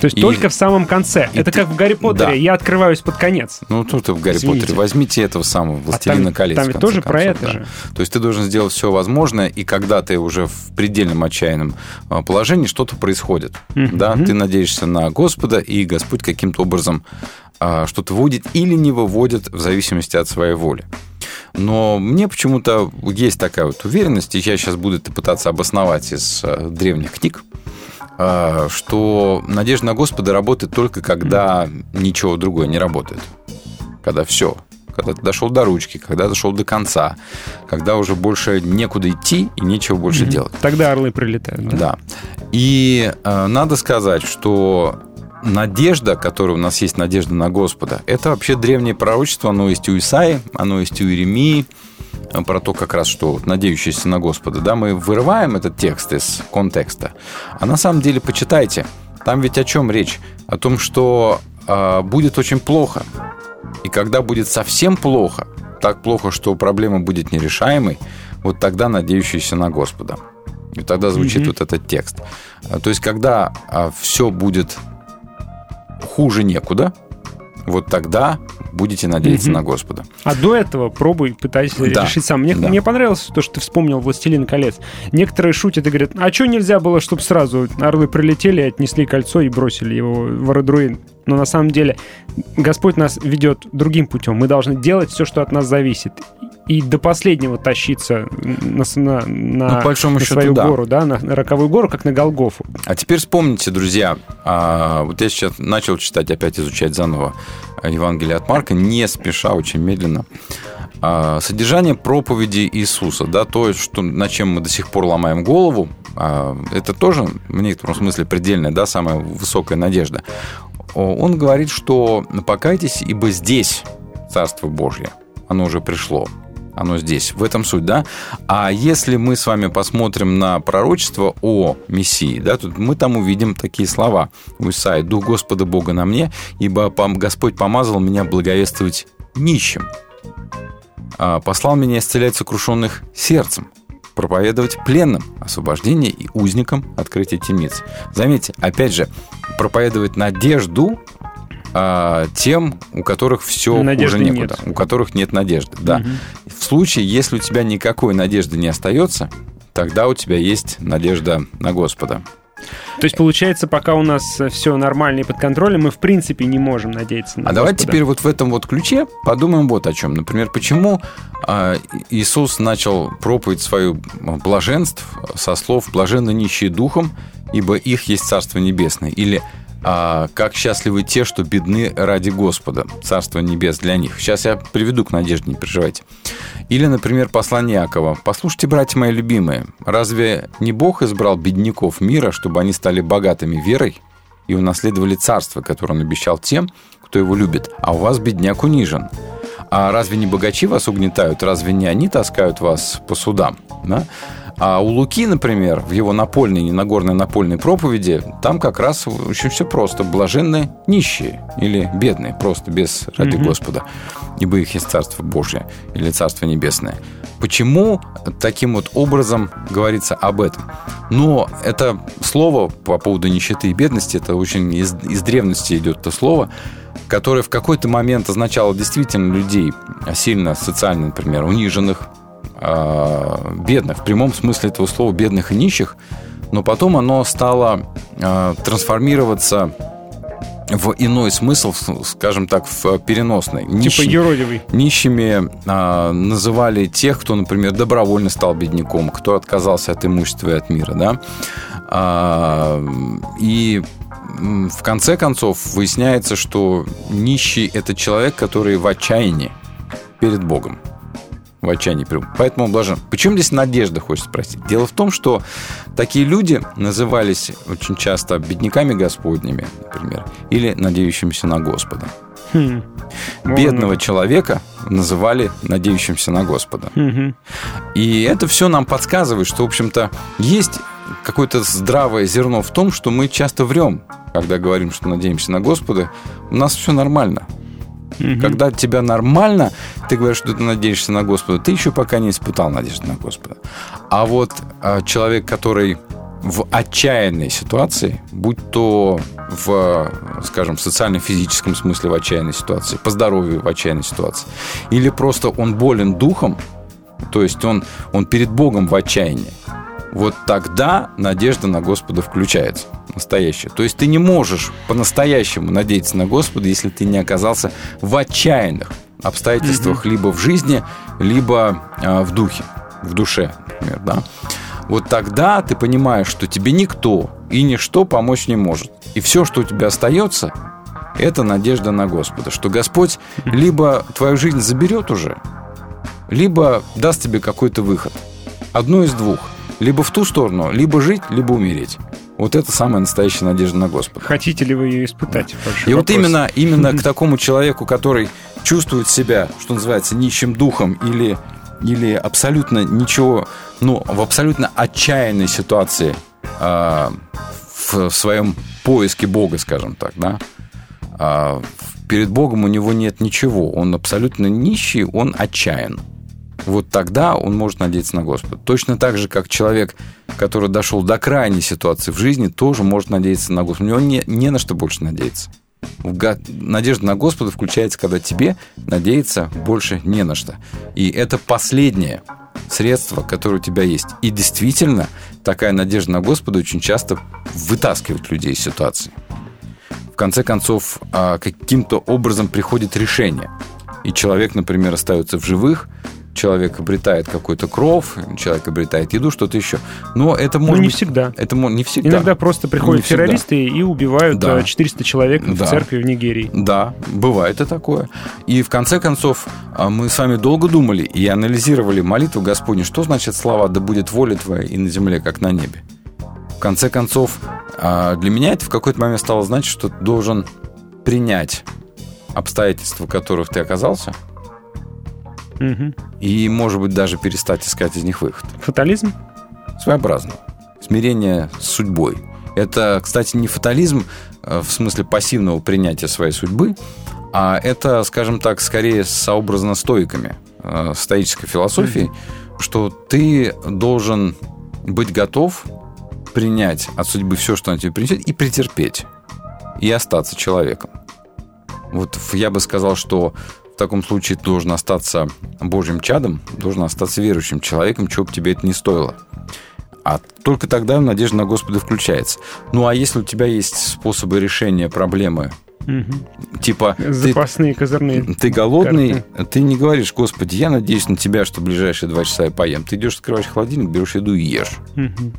То есть И- только в самом конце. и Это ты- как в Гарри Поттере. Да. Я открываюсь под конец. Ну, тут в Гарри Извините. Поттере возьмите этого самого «Властелина там- колец». там ведь тоже про концов, это да. же. То есть ты должен сделать все возможное, и когда ты уже в предельном отчаянном а, положении, что-то происходит. Мгм. Да, ты надеешься на Господа, и Господь каким-то образом а, что-то выводит или не выводит в зависимости от своей воли. Но мне почему-то есть такая вот уверенность, и я сейчас буду это пытаться обосновать из э, древних книг, что надежда на Господа работает только когда ничего другое не работает. Когда все. Когда ты дошел до ручки, когда дошел до конца, когда уже больше некуда идти и нечего больше Мгм. делать. Тогда орлы прилетают. Да. Да. И э, надо сказать, что надежда, которая у нас есть, надежда на Господа, это вообще древнее пророчество, оно есть у Исаи, оно есть у Иеремии, э, про то как раз, что вот надеющиеся на Господа, да, мы вырываем этот текст из контекста, а на самом деле почитайте, там ведь о чем речь? О том, что э, будет очень плохо, и когда будет совсем плохо, так плохо, что проблема будет нерешаемой, вот тогда надеющийся на Господа. И тогда звучит Мгм. вот этот текст. А, То есть, когда все будет хуже некуда, вот тогда будете надеяться Мгм. на Господа. А до этого пробуй, пытайся Да, решить сам. Мне, да. мне понравилось то, что ты вспомнил «Властелин колец». Некоторые шутят и говорят, а что нельзя было, чтобы сразу орлы прилетели, отнесли кольцо и бросили его в Арадруин? Но на самом деле Господь нас ведет другим путем. Мы должны делать все, что от нас зависит. И до последнего тащиться на, на, на- Ну, по большому на счету, свою да. гору, да, на, на роковую гору, как на Голгофу. А теперь вспомните, друзья, а, вот я сейчас начал читать, опять изучать заново Евангелие от Марка, не спеша, очень медленно. А, Содержание проповеди Иисуса, да, то, что, над чем мы до сих пор ломаем голову, а, это тоже в некотором смысле предельная, да, самая высокая надежда. Он говорит, что покайтесь, ибо здесь Царство Божье. оно уже пришло. Оно здесь. В этом суть, да? А если мы с вами посмотрим на пророчество о Мессии, да, тут мы там увидим такие слова у Исаии. «Дух Господа Бога на мне, ибо Господь помазал меня благовествовать нищим, а, послал меня исцелять сокрушенных сердцем, проповедовать пленным освобождение и узникам открытие темниц». Заметьте, опять же, проповедовать надежду а, тем, у которых все Надежды уже некуда, нет. у которых нет надежды. Да. Мгм. В случае, если у тебя никакой надежды не остается, тогда у тебя есть надежда на Господа. То есть, получается, пока у нас все нормально и под контролем, мы в принципе не можем надеяться на А давайте Господа. теперь вот в этом вот ключе подумаем вот о чем. Например, почему а, Иисус начал проповедь свою блаженств со слов «блаженны нищие духом, ибо их есть Царство Небесное». Или а, «как счастливы те, что бедны ради Господа, Царство Небес для них». Сейчас я приведу к надежде, не переживайте. Или, например, послание Якова. «Послушайте, братья мои любимые, разве не Бог избрал бедняков мира, чтобы они стали богатыми верой и унаследовали царство, которое он обещал тем, кто его любит, а у вас бедняк унижен. А разве не богачи вас угнетают? Разве не они таскают вас по судам? Да? А у Луки, например, в его напольной, не Нагорной напольной проповеди, там как раз очень все просто. Блаженны нищие или бедные, просто без ради Мгм. Господа. Ибо их есть Царство Божье или Царство Небесное. Почему таким вот образом говорится об этом? Но это слово по поводу нищеты и бедности, это очень из, из древности идет это слово, которое в какой-то момент означало действительно людей сильно социально, например, униженных, бедных, в прямом смысле этого слова бедных и нищих, но потом оно стало а, трансформироваться в иной смысл, скажем так, в переносный. Типа Нищий- юродивый. Нищими а, называли тех, кто, например, добровольно стал бедняком, кто отказался от имущества и от мира, да. А, и в конце концов выясняется, что нищий – это человек, который в отчаянии перед Богом. В отчаянии. Поэтому блажен. Почему здесь надежда, хочется спросить? Дело в том, что такие люди назывались очень часто бедняками Господними, например, или надеющимися на Господа. Хм. Бедного человека называли надеющимся на Господа. Мгм. И это все нам подсказывает, что, в общем-то, есть какое-то здравое зерно в том, что мы часто врем, когда говорим, что надеемся на Господа. У нас все нормально. Когда тебя нормально, ты говоришь, что ты надеешься на Господа, ты еще пока не испытал надежды на Господа. А вот а, человек, который в отчаянной ситуации, будь то в, скажем, социально-физическом смысле в отчаянной ситуации, по здоровью в отчаянной ситуации, или просто он болен духом, то есть он, он перед Богом в отчаянии, вот тогда надежда на Господа включается. Настоящая. То есть ты не можешь по-настоящему надеяться на Господа, если ты не оказался в отчаянных обстоятельствах либо в жизни, либо а, в духе, в душе, например, да. Вот тогда ты понимаешь, что тебе никто и ничто помочь не может. И все, что у тебя остается, это надежда на Господа, что Господь либо твою жизнь заберет уже, либо даст тебе какой-то выход. Одно из двух. Либо в ту сторону, либо жить, либо умереть. Вот это самая настоящая надежда на Господа. Хотите ли вы ее испытать? И вот вопрос. именно, именно <laughs> к такому человеку, который чувствует себя, что называется, нищим духом или, или абсолютно ничего, ну, в абсолютно отчаянной ситуации а, в, в своем поиске Бога, скажем так, да, а, перед Богом у него нет ничего, он абсолютно нищий, он отчаян. Вот тогда он может надеяться на Господа. Точно так же, как человек, который дошел до крайней ситуации в жизни, тоже может надеяться на Господа. У него не, не на что больше надеяться. Надежда на Господа включается, когда тебе надеяться больше не на что. И это последнее средство, которое у тебя есть. И действительно, такая надежда на Господа очень часто вытаскивает людей из ситуации. В конце концов, а, каким-то образом приходит решение. И человек, например, остается в живых, человек обретает какой-то кров, человек обретает еду, что-то еще. Но это может Ну, не быть- всегда. Это не всегда. Иногда просто приходят Не всегда. террористы и убивают Да. э, 400 человек Да. в церкви в Нигерии. Да, бывает и такое. И в конце концов, а, мы с вами долго думали и анализировали молитву Господню, что значит слова «да будет воля твоя и на земле, как на небе». В конце концов, а, для меня это в какой-то момент стало значить, что ты должен принять обстоятельства, в которых ты оказался, Мгм. И, может быть, даже перестать искать из них выход. Фатализм? Своеобразно. Смирение с судьбой. Это, кстати, не фатализм э, в смысле пассивного принятия своей судьбы, а это, скажем так, скорее сообразно стойками э, стоической философии, что ты должен быть готов принять от судьбы все, что она тебе принесет, и претерпеть, и остаться человеком. Вот я бы сказал, что таком случае ты должен остаться Божьим чадом, должен остаться верующим человеком, чего бы тебе это не стоило. А только тогда надежда на Господа включается. Ну, а если у тебя есть способы решения проблемы, Мгм. типа ты, Запасные козырные. ты голодный, ты не говоришь, Господи, я надеюсь на тебя, что в ближайшие два часа я поем. Ты идешь, открываешь холодильник, берешь еду и ешь. Мгм.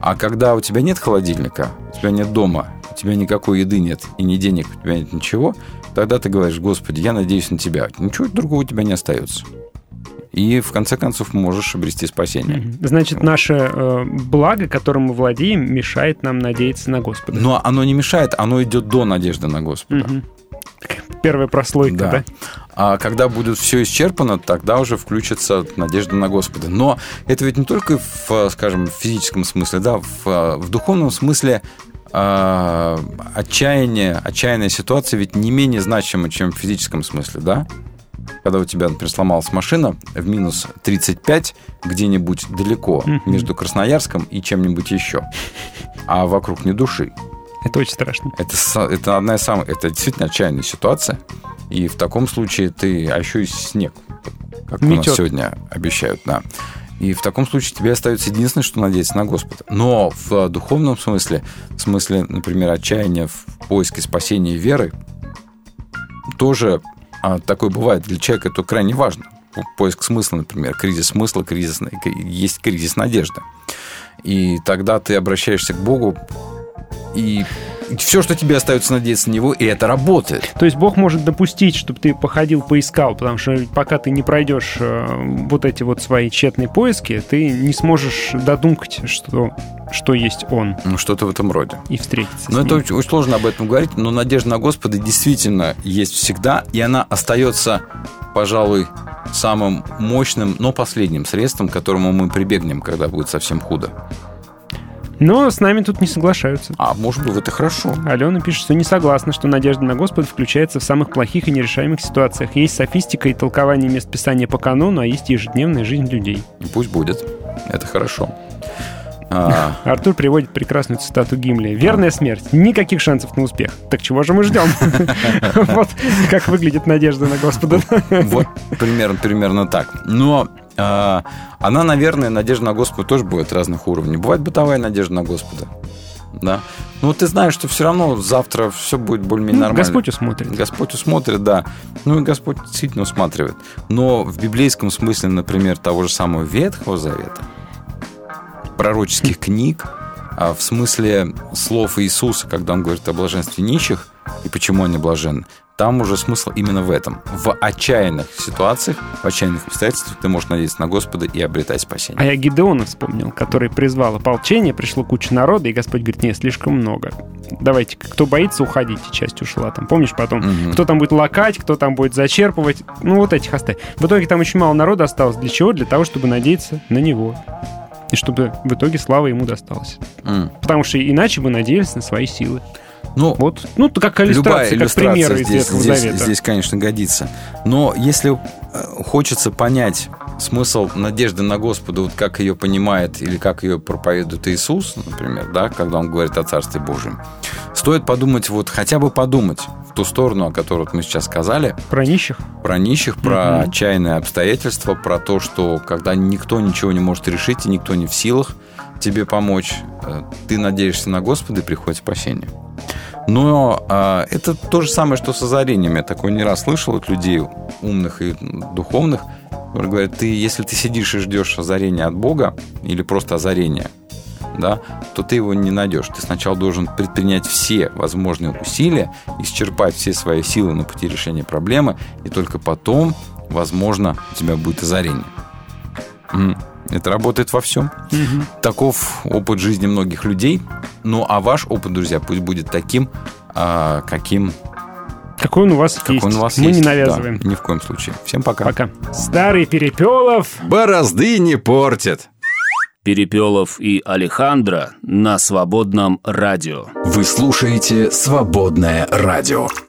А когда у тебя нет холодильника, у тебя нет дома, у тебя никакой еды нет и ни денег, у тебя нет ничего, тогда ты говоришь, Господи, я надеюсь на тебя. Ничего другого у тебя не остается. И в конце концов можешь обрести спасение. Значит, наше э, благо, которым мы владеем, мешает нам надеяться на Господа. Но оно не мешает, оно идет до надежды на Господа. Мгм. Первая прослойка, да? Да. А когда будет все исчерпано, тогда уже включится надежда на Господа. Но это ведь не только в, скажем, в физическом смысле, да, в, в духовном смысле а, отчаяние, отчаянная ситуация ведь не менее значима, чем в физическом смысле, да? Когда у тебя, например, сломалась машина в минус 35 где-нибудь далеко между Красноярском и чем-нибудь еще, а вокруг не души. Это очень страшно. Это, это одна из самых... Это действительно отчаянная ситуация. И в таком случае ты... А еще и снег, как у Метет. нас сегодня обещают, да. И в таком случае тебе остается единственное, что надеяться на Господа. Но в духовном смысле, в смысле, например, отчаяния в поиске спасения веры, тоже а, такое бывает. Для человека это крайне важно. Поиск смысла, например, кризис смысла, кризис, есть кризис надежды. И тогда ты обращаешься к Богу, и все, что тебе остается надеяться на Него, и это работает. То есть Бог может допустить, чтобы ты походил, поискал, потому что пока ты не пройдешь э, вот эти вот свои тщетные поиски, ты не сможешь додумкать, что, что есть Он. Ну, что-то в этом роде. И встретиться Но с это очень, очень сложно об этом говорить, но надежда на Господа действительно есть всегда, и она остается, пожалуй, самым мощным, но последним средством, к которому мы прибегнем, когда будет совсем худо. Но с нами тут не соглашаются. А может быть, это хорошо. Алена пишет, что не согласна, что надежда на Господа включается в самых плохих и нерешаемых ситуациях. Есть софистика и толкование мест Писания по канону, а есть ежедневная жизнь людей. Пусть будет. Это хорошо. А, <laughs> Артур приводит прекрасную цитату Гимли. «Верная смерть. Никаких шансов на успех. Так чего же мы ждем?» <laughs> Вот как выглядит надежда на Господа. Вот примерно, примерно так. Но она, наверное, надежда на Господа тоже бывает разных уровней. Бывает бытовая надежда на Господа. Да. Ну, ты знаешь, что все равно завтра все будет более-менее Ну, нормально. Господь усмотрит. Господь усмотрит, да. Ну и Господь действительно усматривает. Но в библейском смысле, например, того же самого Ветхого Завета, пророческих книг, а в смысле слов Иисуса, когда он говорит о блаженстве нищих и почему они блаженны, там уже смысл именно в этом. В отчаянных ситуациях, в отчаянных обстоятельствах ты можешь надеяться на Господа и обретать спасение. А я Гидеона вспомнил, который призвал ополчение, пришло куча народа, и Господь говорит, нет, слишком много. Давайте, кто боится, уходите, часть ушла. Там, помнишь потом, Мгм. кто там будет лакать, кто там будет зачерпывать, ну вот этих оставь. В итоге там очень мало народа осталось. Для чего? Для того, чтобы надеяться на него. И чтобы в итоге слава ему досталась. М. Потому что иначе бы надеялись на свои силы. Ну, вот, ну, как иллюстрация, Любая как иллюстрация примеры из здесь, здесь, Завета. здесь, конечно, годится. Но если э, хочется понять смысл надежды на Господа, вот как ее понимает или как ее проповедует Иисус, например, да, когда он говорит о Царстве Божьем, стоит подумать, вот хотя бы подумать в ту сторону, о которой вот мы сейчас сказали. Про нищих? Про нищих, про Мгм. отчаянные обстоятельства, про то, что когда никто ничего не может решить, и никто не в силах тебе помочь, э, ты надеешься на Господа и приходит спасение. Но а, это то же самое, что с озарением. Я такое не раз слышал от людей умных и духовных, которые говорят, ты, если ты сидишь и ждешь озарения от Бога или просто озарения, да, то ты его не найдешь. Ты сначала должен предпринять все возможные усилия, исчерпать все свои силы на пути решения проблемы, и только потом, возможно, у тебя будет озарение. Это работает во всем. Мгм. Таков опыт жизни многих людей. Ну, а ваш опыт, друзья, пусть будет таким, а, каким Какой он у вас Как есть. он у вас Мы есть. не навязываем. Да, ни в коем случае. Всем пока. Пока. Старый Перепелов. Борозды не портят. Перепелов и Алехандро на свободном радио. Вы слушаете «Свободное радио».